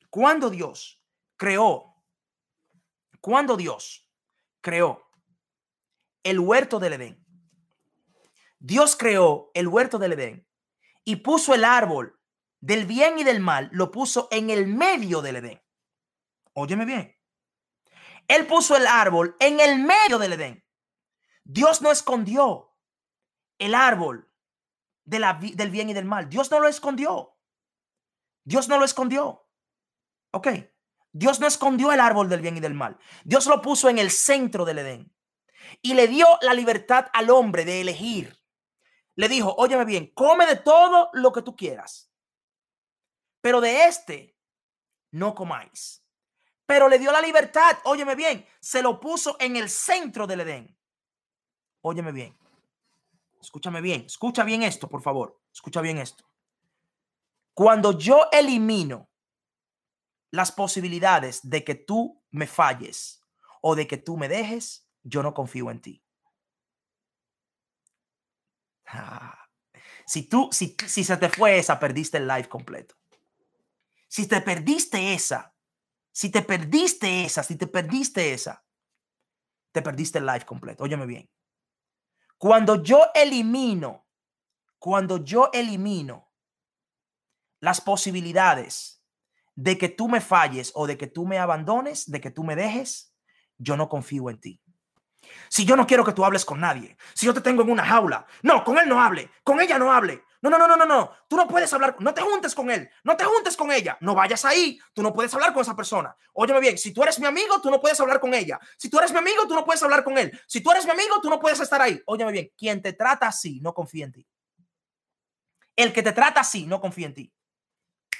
cuando Dios creó cuando Dios creó el huerto del Edén, Dios creó el huerto del Edén y puso el árbol del bien y del mal, lo puso en el medio del Edén. Óyeme bien. Él puso el árbol en el medio del Edén. Dios no escondió el árbol del bien y del mal. Dios no lo escondió. Dios no lo escondió. Ok. Dios no escondió el árbol del bien y del mal. Dios lo puso en el centro del Edén y le dio la libertad al hombre de elegir. Le dijo, óyeme bien, come de todo lo que tú quieras, pero de este no comáis. Pero le dio la libertad, óyeme bien, se lo puso en el centro del Edén. Óyeme bien, escúchame bien, escucha bien esto, por favor, escucha bien esto. Cuando yo elimino las posibilidades de que tú me falles o de que tú me dejes, yo no confío en ti. Ah, si tú, si, si se te fue esa, perdiste el live completo. Si te perdiste esa, si te perdiste esa, si te perdiste esa, te perdiste el live completo. Óyeme bien. Cuando yo elimino, cuando yo elimino las posibilidades de que tú me falles o de que tú me abandones, de que tú me dejes, yo no confío en ti. Si yo no quiero que tú hables con nadie, si yo te tengo en una jaula, no, con él no hable, con ella no hable, No, no, no, no, no, no. Tú no puedes hablar, no te juntes con él, no te juntes con ella, no vayas ahí, tú no puedes hablar con esa persona. Óyeme bien, si tú eres mi amigo, tú no puedes hablar con ella. Si tú eres mi amigo, tú no puedes hablar con él. Si tú eres mi amigo, tú no puedes estar ahí. Óyeme bien, quien te trata así no confía en ti. El que te trata así no confía en ti.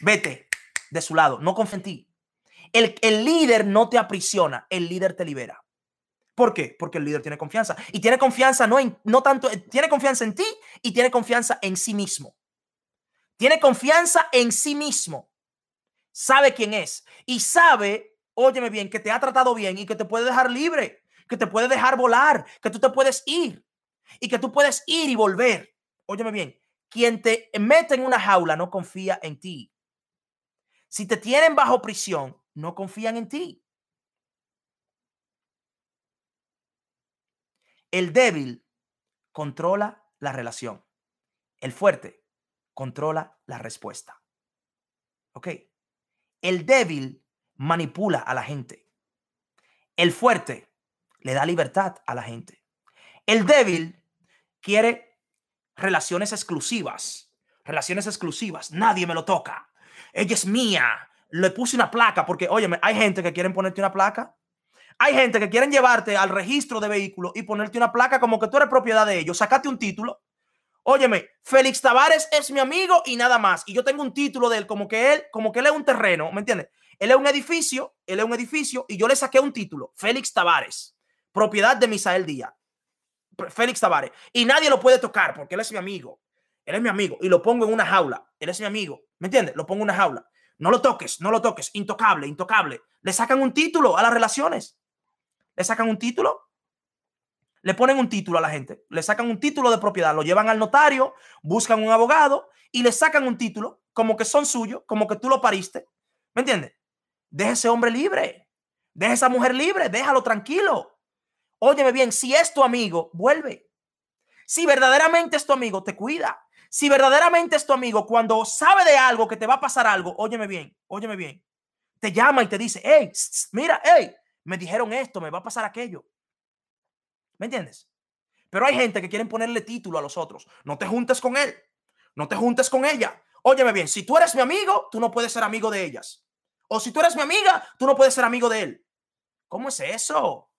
Vete de su lado, no confía en ti. El, el líder no te aprisiona, el líder te libera. ¿Por qué? Porque el líder tiene confianza. Y tiene confianza no, en, no tanto, tiene confianza en ti y tiene confianza en sí mismo. Tiene confianza en sí mismo. Sabe quién es. Y sabe, óyeme bien, que te ha tratado bien y que te puede dejar libre, que te puede dejar volar, que tú te puedes ir y que tú puedes ir y volver. Óyeme bien, quien te mete en una jaula no confía en ti. Si te tienen bajo prisión, no confían en ti. El débil controla la relación. El fuerte controla la respuesta. ¿Ok? El débil manipula a la gente. El fuerte le da libertad a la gente. El débil quiere relaciones exclusivas. Relaciones exclusivas. Nadie me lo toca. Ella es mía. Le puse una placa porque, óyeme, hay gente que quieren ponerte una placa hay gente que quieren llevarte al registro de vehículos y ponerte una placa como que tú eres propiedad de ellos. Sacate un título. Óyeme, Félix Tavares es mi amigo y nada más. Y yo tengo un título de él como que él, como que él es un terreno, ¿me entiendes? Él es un edificio, él es un edificio y yo le saqué un título, Félix Tavares, propiedad de Misael Díaz. Félix Tavares. Y nadie lo puede tocar porque él es mi amigo. Él es mi amigo y lo pongo en una jaula. Él es mi amigo. ¿Me entiendes? Lo pongo en una jaula. No lo toques, no lo toques. Intocable, intocable. Le sacan un título a las relaciones le sacan un título, le ponen un título a la gente, le sacan un título de propiedad, lo llevan al notario, buscan un abogado y le sacan un título como que son suyos, como que tú lo pariste. ¿Me entiendes? Deja ese hombre libre, deja esa mujer libre, déjalo tranquilo. Óyeme bien, si es tu amigo, vuelve. Si verdaderamente es tu amigo, te cuida. Si verdaderamente es tu amigo, cuando sabe de algo que te va a pasar algo, óyeme bien, óyeme bien. Te llama y te dice, hey, mira, hey, me dijeron esto, me va a pasar aquello. ¿Me entiendes? Pero hay gente que quieren ponerle título a los otros. No te juntes con él. No te juntes con ella. Óyeme bien, si tú eres mi amigo, tú no puedes ser amigo de ellas. O si tú eres mi amiga, tú no puedes ser amigo de él. ¿Cómo es eso?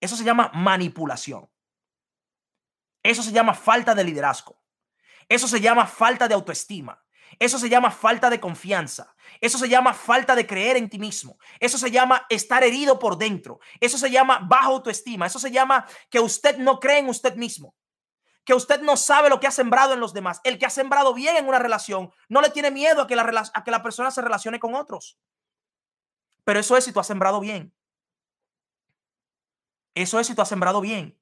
Eso se llama manipulación. Eso se llama falta de liderazgo. Eso se llama falta de autoestima. Eso se llama falta de confianza. Eso se llama falta de creer en ti mismo. Eso se llama estar herido por dentro. Eso se llama baja autoestima. Eso se llama que usted no cree en usted mismo. Que usted no sabe lo que ha sembrado en los demás. El que ha sembrado bien en una relación no le tiene miedo a que la, a que la persona se relacione con otros. Pero eso es si tú has sembrado bien. Eso es si tú has sembrado bien.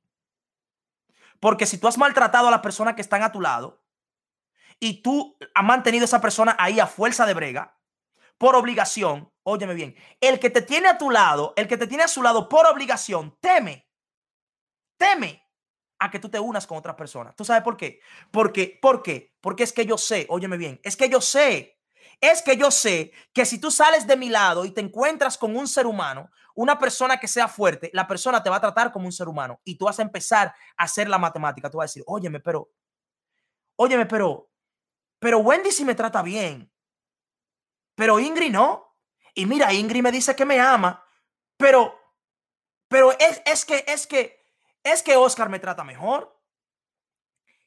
Porque si tú has maltratado a las personas que están a tu lado, y tú has mantenido a esa persona ahí a fuerza de brega, por obligación, óyeme bien, el que te tiene a tu lado, el que te tiene a su lado por obligación, teme, teme a que tú te unas con otras personas. ¿Tú sabes por qué? Porque, ¿por qué? Porque es que yo sé, óyeme bien, es que yo sé, es que yo sé que si tú sales de mi lado y te encuentras con un ser humano, una persona que sea fuerte, la persona te va a tratar como un ser humano y tú vas a empezar a hacer la matemática. Tú vas a decir, óyeme, pero, óyeme, pero pero Wendy sí me trata bien. Pero Ingrid no. Y mira, Ingrid me dice que me ama. Pero, pero es, es que, es que, es que Oscar me trata mejor.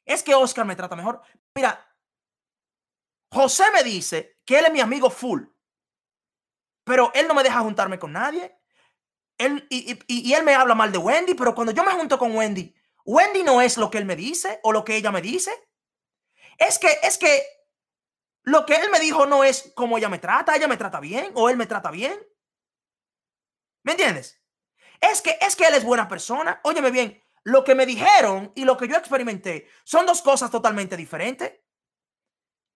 Es que Oscar me trata mejor. Mira, José me dice que él es mi amigo full. Pero él no me deja juntarme con nadie. Él, y, y él me habla mal de Wendy, pero cuando yo me junto con Wendy, Wendy no es lo que él me dice o lo que ella me dice. Es que, es que lo que él me dijo no es como ella me trata, ella me trata bien o él me trata bien. ¿Me entiendes? Es que, es que él es buena persona. Óyeme bien, lo que me dijeron y lo que yo experimenté son dos cosas totalmente diferentes.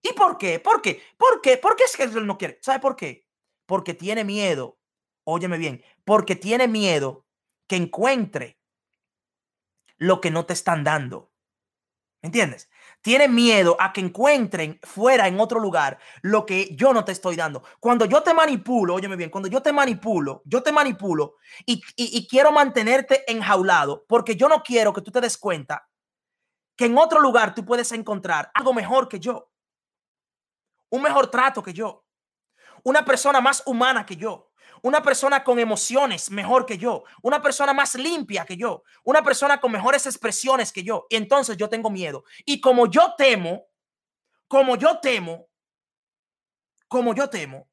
¿Y por qué? ¿Por qué? ¿Por qué? ¿Por qué es que él no quiere? ¿Sabe por qué? Porque tiene miedo. Óyeme bien, porque tiene miedo que encuentre lo que no te están dando. ¿Me entiendes? Tiene miedo a que encuentren fuera en otro lugar lo que yo no te estoy dando. Cuando yo te manipulo, óyeme bien, cuando yo te manipulo, yo te manipulo y, quiero mantenerte enjaulado porque yo no quiero que tú te des cuenta que en otro lugar tú puedes encontrar algo mejor que yo, un mejor trato que yo, una persona más humana que yo, una persona con emociones mejor que yo, una persona más limpia que yo, una persona con mejores expresiones que yo. Y entonces yo tengo miedo. Y como yo temo, como yo temo, como yo temo,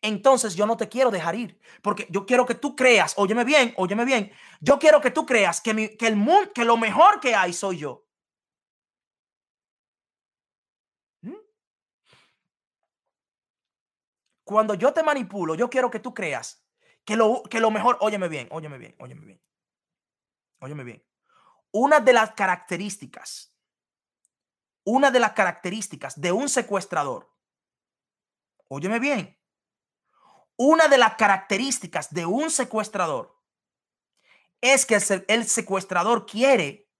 entonces yo no te quiero dejar ir, porque yo quiero que tú creas, óyeme bien, óyeme bien, yo quiero que tú creas que, que el mundo, que lo mejor que hay soy yo. Cuando yo te manipulo, yo quiero que tú creas que lo, que lo mejor, óyeme bien, óyeme bien, óyeme bien, óyeme bien. Una de las características, una de las características de un secuestrador, óyeme bien, una de las características de un secuestrador es que el, secuestrador quiere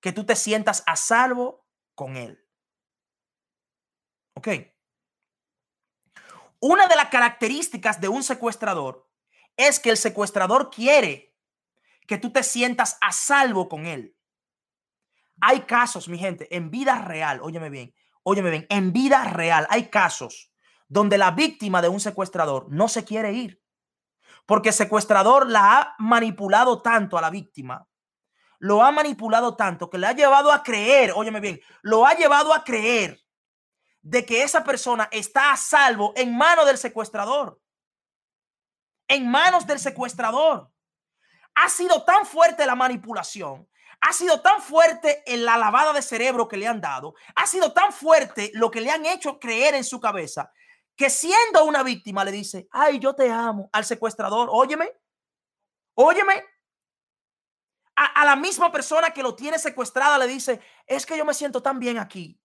que tú te sientas a salvo con él. ¿Ok? Una de las características de un secuestrador es que el secuestrador quiere que tú te sientas a salvo con él. Hay casos, mi gente, en vida real, óyeme bien, óyeme bien, en vida real hay casos donde la víctima de un secuestrador no se quiere ir. Porque el secuestrador la ha manipulado tanto a la víctima, lo ha manipulado tanto que le ha llevado a creer, óyeme bien, lo ha llevado a creer de que esa persona está a salvo en manos del secuestrador. En manos del secuestrador. Ha sido tan fuerte la manipulación, ha sido tan fuerte en la lavada de cerebro que le han dado, ha sido tan fuerte lo que le han hecho creer en su cabeza que siendo una víctima le dice, ay, yo te amo al secuestrador, óyeme, óyeme. A, a, la misma persona que lo tiene secuestrada le dice, es que yo me siento tan bien aquí.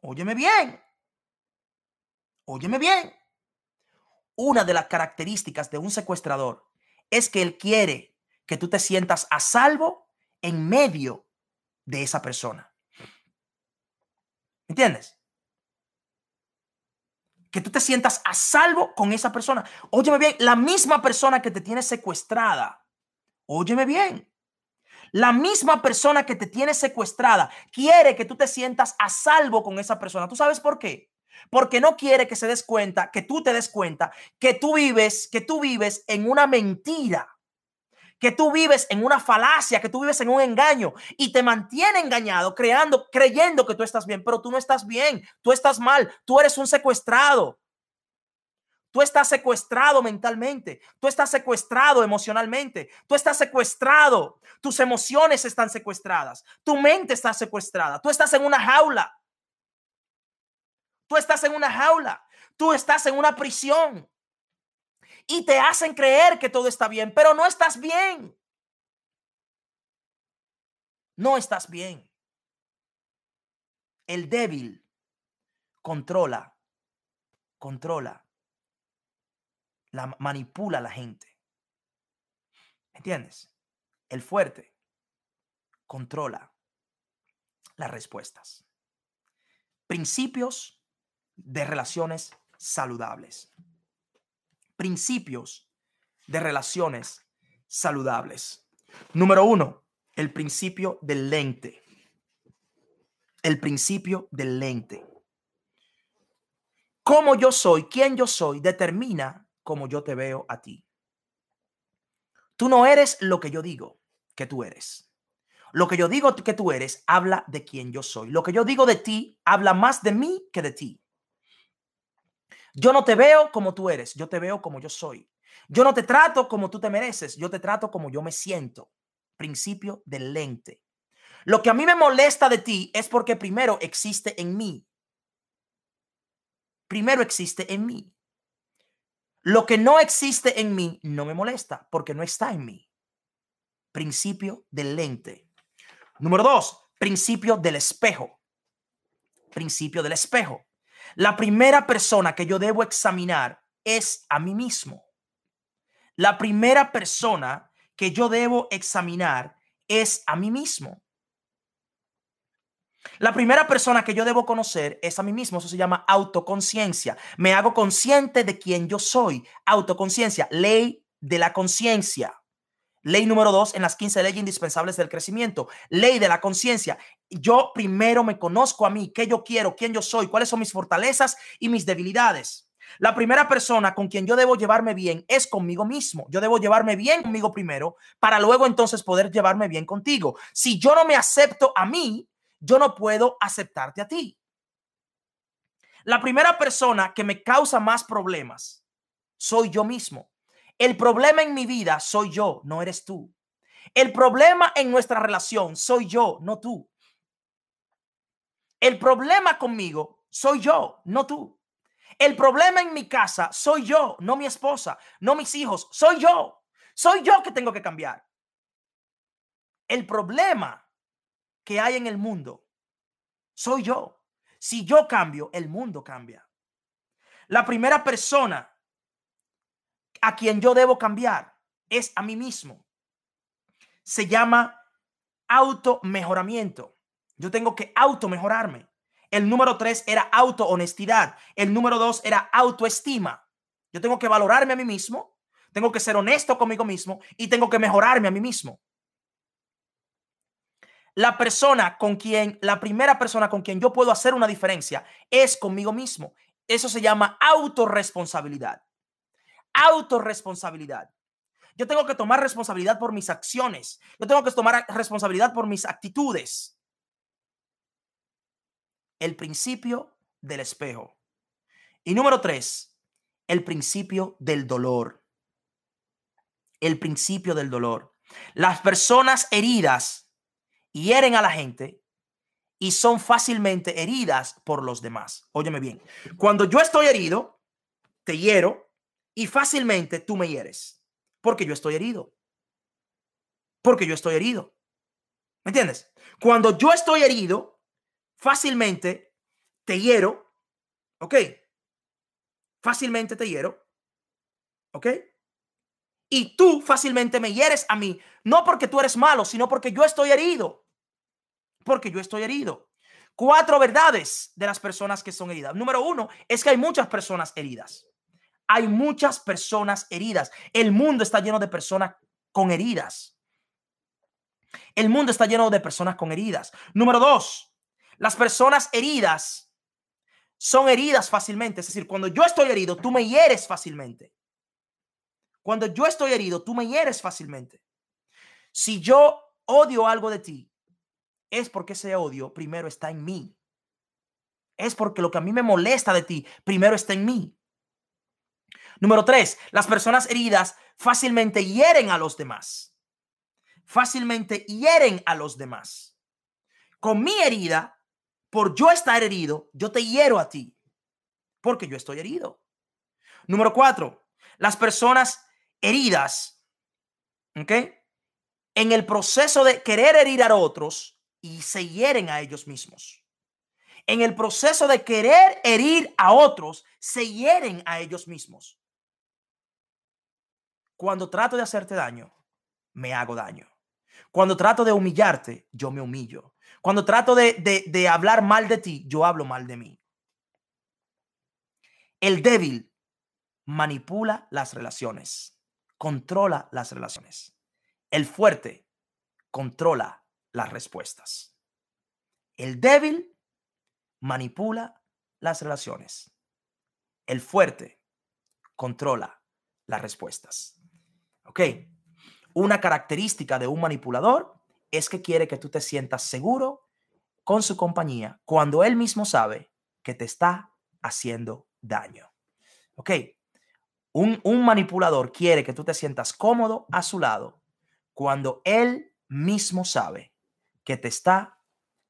Óyeme bien. Óyeme bien. Una de las características de un secuestrador es que él quiere que tú te sientas a salvo en medio de esa persona. ¿Entiendes? que tú te sientas a salvo con esa persona. Óyeme bien, la misma persona que te tiene secuestrada. Óyeme bien. La misma persona que te tiene secuestrada quiere que tú te sientas a salvo con esa persona. ¿Tú sabes por qué? Porque no quiere que se des cuenta, que tú te des cuenta que tú vives, que tú vives en una mentira que tú vives en una falacia, que tú vives en un engaño y te mantiene engañado, creando, creyendo que tú estás bien, pero tú no estás bien, tú estás mal, tú eres un secuestrado. Tú estás secuestrado mentalmente, tú estás secuestrado emocionalmente, tú estás secuestrado, tus emociones están secuestradas, tu mente está secuestrada, tú estás en una jaula. Tú estás en una jaula, tú estás en una prisión y te hacen creer que todo está bien, pero no estás bien. No estás bien. El débil controla, controla, la manipula a la gente. ¿Entiendes? El fuerte controla las respuestas. Principios de relaciones saludables principios de relaciones saludables. Número uno, el principio del lente. El principio del lente. Cómo yo soy, quién yo soy, determina cómo yo te veo a ti. Tú no eres lo que yo digo que tú eres. Lo que yo digo que tú eres habla de quién yo soy. Lo que yo digo de ti habla más de mí que de ti. Yo no te veo como tú eres, yo te veo como yo soy. Yo no te trato como tú te mereces, yo te trato como yo me siento. Principio del lente. Lo que a mí me molesta de ti es porque primero existe en mí. Primero existe en mí. Lo que no existe en mí no me molesta porque no está en mí. Principio del lente. Número dos, principio del espejo. Principio del espejo. La primera persona que yo debo examinar es a mí mismo. La primera persona que yo debo examinar es a mí mismo. La primera persona que yo debo conocer es a mí mismo. Eso se llama autoconciencia. Me hago consciente de quién yo soy. Autoconciencia, ley de la conciencia. Ley número dos en las 15 leyes indispensables del crecimiento. Ley de la conciencia. Yo primero me conozco a mí, qué yo quiero, quién yo soy, cuáles son mis fortalezas y mis debilidades. La primera persona con quien yo debo llevarme bien es conmigo mismo. Yo debo llevarme bien conmigo primero para luego entonces poder llevarme bien contigo. Si yo no me acepto a mí, yo no puedo aceptarte a ti. La primera persona que me causa más problemas soy yo mismo. El problema en mi vida soy yo, no eres tú. El problema en nuestra relación soy yo, no tú. El problema conmigo soy yo, no tú. El problema en mi casa soy yo, no mi esposa, no mis hijos, soy yo. Soy yo que tengo que cambiar. El problema que hay en el mundo soy yo. Si yo cambio, el mundo cambia. La primera persona a quien yo debo cambiar es a mí mismo. Se llama auto mejoramiento. Yo tengo que auto mejorarme. El número tres era auto honestidad. El número dos era autoestima. Yo tengo que valorarme a mí mismo. Tengo que ser honesto conmigo mismo y tengo que mejorarme a mí mismo. La persona con quien, la primera persona con quien yo puedo hacer una diferencia es conmigo mismo. Eso se llama autorresponsabilidad autorresponsabilidad. Yo tengo que tomar responsabilidad por mis acciones. Yo tengo que tomar responsabilidad por mis actitudes. El principio del espejo. Y número tres, el principio del dolor. El principio del dolor. Las personas heridas hieren a la gente y son fácilmente heridas por los demás. Óyeme bien. Cuando yo estoy herido, te hiero, y fácilmente tú me hieres porque yo estoy herido. Porque yo estoy herido. ¿Me entiendes? Cuando yo estoy herido, fácilmente te hiero. ¿Ok? Fácilmente te hiero. ¿Ok? Y tú fácilmente me hieres a mí, no porque tú eres malo, sino porque yo estoy herido. Porque yo estoy herido. Cuatro verdades de las personas que son heridas. Número uno es que hay muchas personas heridas hay muchas personas heridas. El mundo está lleno de personas con heridas. El mundo está lleno de personas con heridas. Número dos, las personas heridas son heridas fácilmente. Es decir, cuando yo estoy herido, tú me hieres fácilmente. Cuando yo estoy herido, tú me hieres fácilmente. Si yo odio algo de ti, es porque ese odio primero está en mí. Es porque lo que a mí me molesta de ti primero está en mí. Número tres, las personas heridas fácilmente hieren a los demás. Fácilmente hieren a los demás. Con mi herida, por yo estar herido, yo te hiero a ti. Porque yo estoy herido. Número cuatro, las personas heridas, ¿ok? En el proceso de querer herir a otros y se hieren a ellos mismos. En el proceso de querer herir a otros, se hieren a ellos mismos. Cuando trato de hacerte daño, me hago daño. Cuando trato de humillarte, yo me humillo. Cuando trato de, de, hablar mal de ti, yo hablo mal de mí. El débil manipula las relaciones, controla las relaciones. El fuerte controla las respuestas. El débil manipula las relaciones. El fuerte controla las respuestas. ¿Ok? Una característica de un manipulador es que quiere que tú te sientas seguro con su compañía cuando él mismo sabe que te está haciendo daño. ¿Ok? Un, un manipulador quiere que tú te sientas cómodo a su lado cuando él mismo sabe que te está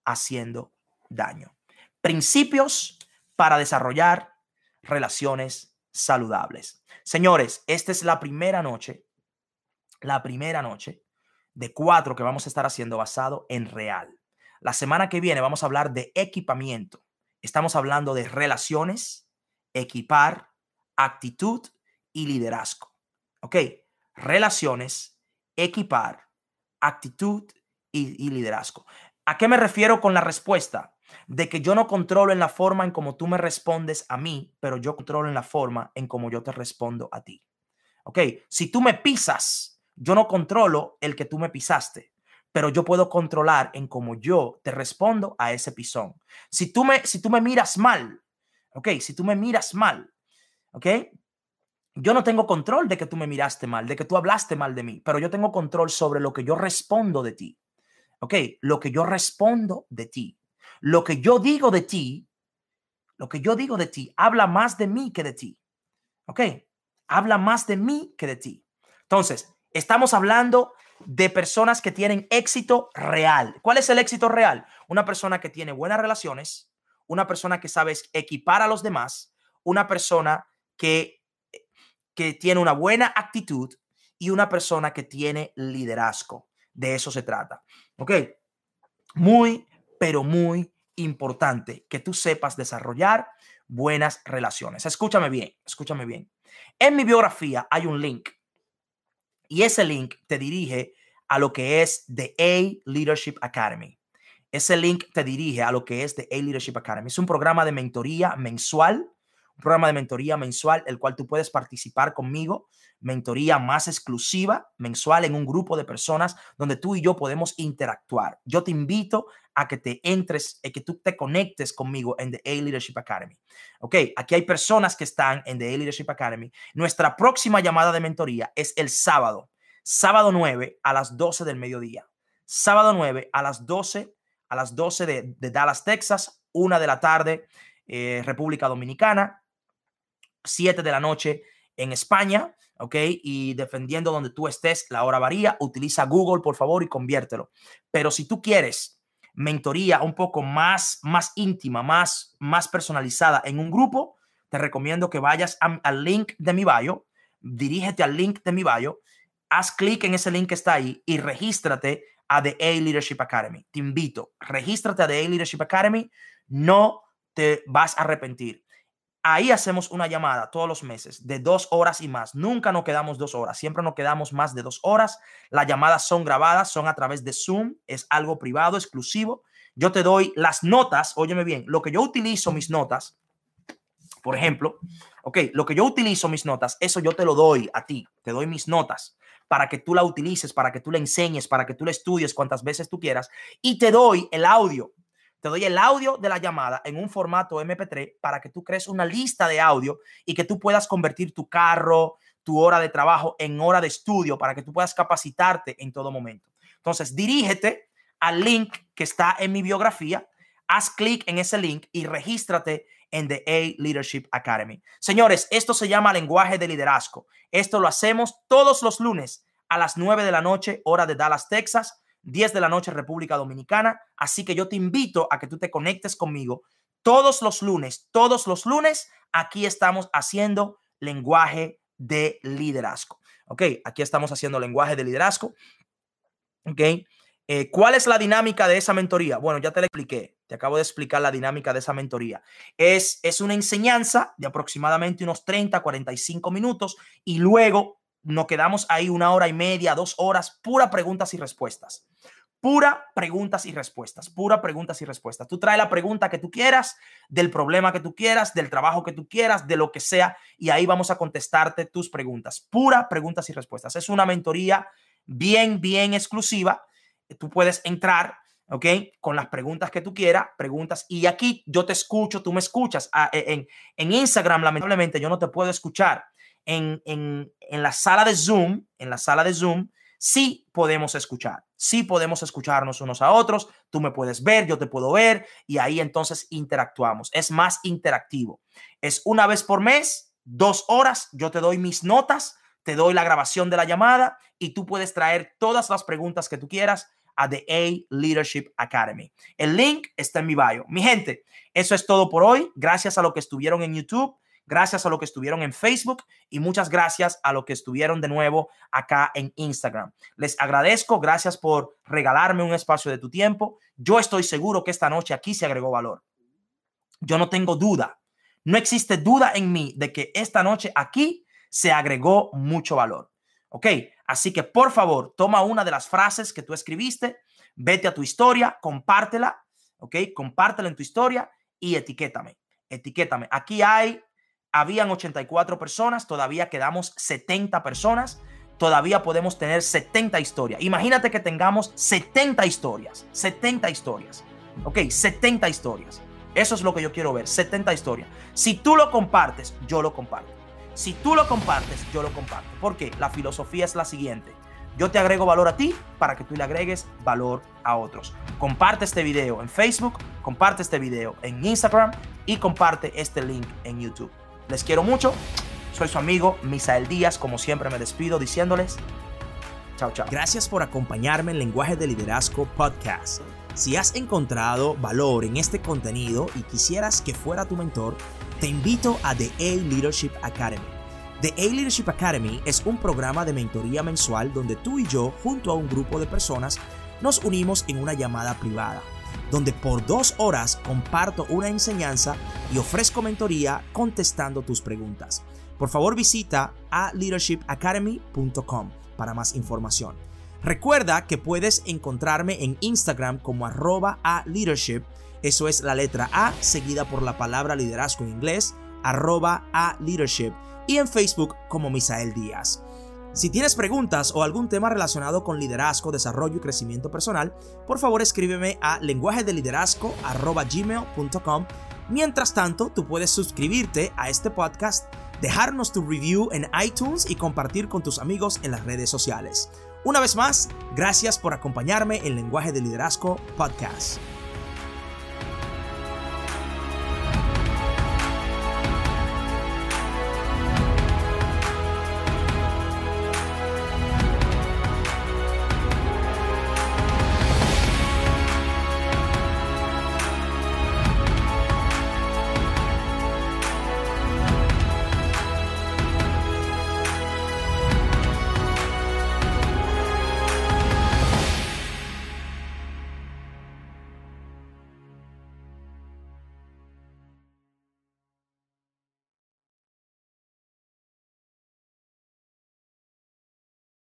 haciendo daño. Principios para desarrollar relaciones saludables. Señores, esta es la primera noche la primera noche de cuatro que vamos a estar haciendo basado en real. La semana que viene vamos a hablar de equipamiento. Estamos hablando de relaciones, equipar, actitud y liderazgo. ¿Ok? Relaciones, equipar, actitud y, y, liderazgo. ¿A qué me refiero con la respuesta? De que yo no controlo en la forma en cómo tú me respondes a mí, pero yo controlo en la forma en cómo yo te respondo a ti. ¿Ok? Si tú me pisas, yo no controlo el que tú me pisaste, pero yo puedo controlar en cómo yo te respondo a ese pisón. Si tú me, si tú me miras mal, ok, si tú me miras mal, ok, yo no tengo control de que tú me miraste mal, de que tú hablaste mal de mí, pero yo tengo control sobre lo que yo respondo de ti. ¿Ok? Lo que yo respondo de ti. Lo que yo digo de ti, lo que yo digo de ti, habla más de mí que de ti. ¿Ok? Habla más de mí que de ti. Entonces, estamos hablando de personas que tienen éxito real. ¿Cuál es el éxito real? Una persona que tiene buenas relaciones, una persona que sabe equipar a los demás, una persona que que tiene una buena actitud y una persona que tiene liderazgo. De eso se trata. ¿Ok? Muy, pero muy importante que tú sepas desarrollar buenas relaciones. Escúchame bien, escúchame bien. En mi biografía hay un link y ese link te dirige a lo que es The A Leadership Academy. Ese link te dirige a lo que es The A Leadership Academy. Es un programa de mentoría mensual programa de mentoría mensual, el cual tú puedes participar conmigo, mentoría más exclusiva mensual en un grupo de personas donde tú y yo podemos interactuar. Yo te invito a que te entres, y que tú te conectes conmigo en The A Leadership Academy. Ok, aquí hay personas que están en The A Leadership Academy. Nuestra próxima llamada de mentoría es el sábado, sábado 9 a las 12 del mediodía. Sábado 9 a las 12, a las 12 de, Dallas, Texas, una de la tarde, eh, República Dominicana. 7 de la noche en España, ¿ok? Y defendiendo donde tú estés, la hora varía, utiliza Google, por favor, y conviértelo. Pero si tú quieres mentoría un poco más, más íntima, más, más personalizada en un grupo, te recomiendo que vayas al link de mi bio, dirígete al link de mi bio, haz clic en ese link que está ahí y regístrate a The A Leadership Academy. Te invito, regístrate a The A Leadership Academy, no te vas a arrepentir. Ahí hacemos una llamada todos los meses de dos horas y más. Nunca nos quedamos dos horas, siempre nos quedamos más de dos horas. Las llamadas son grabadas, son a través de Zoom, es algo privado, exclusivo. Yo te doy las notas, óyeme bien, lo que yo utilizo mis notas, por ejemplo, ok, lo que yo utilizo mis notas, eso yo te lo doy a ti, te doy mis notas para que tú la utilices, para que tú la enseñes, para que tú la estudies cuantas veces tú quieras y te doy el audio te doy el audio de la llamada en un formato MP3 para que tú crees una lista de audio y que tú puedas convertir tu carro, tu hora de trabajo en hora de estudio para que tú puedas capacitarte en todo momento. Entonces, dirígete al link que está en mi biografía, haz clic en ese link y regístrate en The A Leadership Academy. Señores, esto se llama lenguaje de liderazgo. Esto lo hacemos todos los lunes a las 9 de la noche, hora de Dallas, Texas 10 de la noche República Dominicana. Así que yo te invito a que tú te conectes conmigo todos los lunes, todos los lunes. Aquí estamos haciendo lenguaje de liderazgo. Ok, aquí estamos haciendo lenguaje de liderazgo. Ok, eh, ¿cuál es la dinámica de esa mentoría? Bueno, ya te la expliqué. Te acabo de explicar la dinámica de esa mentoría. Es, es una enseñanza de aproximadamente unos 30, 45 minutos y luego nos quedamos ahí una hora y media, dos horas, pura preguntas y respuestas. Pura preguntas y respuestas, pura preguntas y respuestas. Tú traes la pregunta que tú quieras, del problema que tú quieras, del trabajo que tú quieras, de lo que sea, y ahí vamos a contestarte tus preguntas. Pura preguntas y respuestas. Es una mentoría bien, bien exclusiva. Tú puedes entrar, ¿ok? Con las preguntas que tú quieras, preguntas, y aquí yo te escucho, tú me escuchas. Ah, e, en, en Instagram, lamentablemente, yo no te puedo escuchar en, en, en la sala de Zoom, en la sala de Zoom, sí podemos escuchar, sí podemos escucharnos unos a otros, tú me puedes ver, yo te puedo ver y ahí entonces interactuamos. Es más interactivo. Es una vez por mes, dos horas, yo te doy mis notas, te doy la grabación de la llamada y tú puedes traer todas las preguntas que tú quieras a The A Leadership Academy. El link está en mi bio. Mi gente, eso es todo por hoy. Gracias a lo que estuvieron en YouTube gracias a lo que estuvieron en Facebook y muchas gracias a lo que estuvieron de nuevo acá en Instagram. Les agradezco, gracias por regalarme un espacio de tu tiempo. Yo estoy seguro que esta noche aquí se agregó valor. Yo no tengo duda, no existe duda en mí de que esta noche aquí se agregó mucho valor. ¿Ok? Así que por favor, toma una de las frases que tú escribiste, vete a tu historia, compártela, ¿ok? Compártela en tu historia y etiquétame. Etiquétame. Aquí hay habían 84 personas, todavía quedamos 70 personas. todavía podemos tener 70 historias. Imagínate que tengamos 70 historias, 70 historias. Ok, 70 historias. Eso es lo que yo quiero ver, 70 historias. Si tú lo compartes, yo lo comparto. Si tú lo compartes, yo lo comparto. Porque la filosofía es la siguiente. Yo te agrego valor a ti para que tú le agregues valor a otros. Comparte este video en Facebook, comparte este video en Instagram y comparte este link en YouTube. Les quiero mucho. Soy su amigo Misael Díaz. Como siempre me despido diciéndoles chao, chao. Gracias por acompañarme en Lenguaje de Liderazgo Podcast. Si has encontrado valor en este contenido y quisieras que fuera tu mentor, te invito a The A Leadership Academy The A-Leadership Academy es un programa de mentoría mensual donde tú y yo, junto a un grupo de personas, nos unimos en una llamada privada, donde por dos horas comparto una enseñanza y ofrezco mentoría contestando tus preguntas. Por favor visita a leadershipacademy.com para más información. Recuerda que puedes encontrarme en Instagram como arroba a leadership, eso es la letra A seguida por la palabra liderazgo en inglés, arroba a leadership y en Facebook como Misael Díaz. Si tienes preguntas o algún tema relacionado con liderazgo, desarrollo y crecimiento personal, por favor escríbeme a lenguajedeliderazgo.gmail.com. Mientras tanto, tú puedes suscribirte a este podcast, dejarnos tu review en iTunes y compartir con tus amigos en las redes sociales. Una vez más, gracias por acompañarme en Lenguaje de Liderazgo Podcast.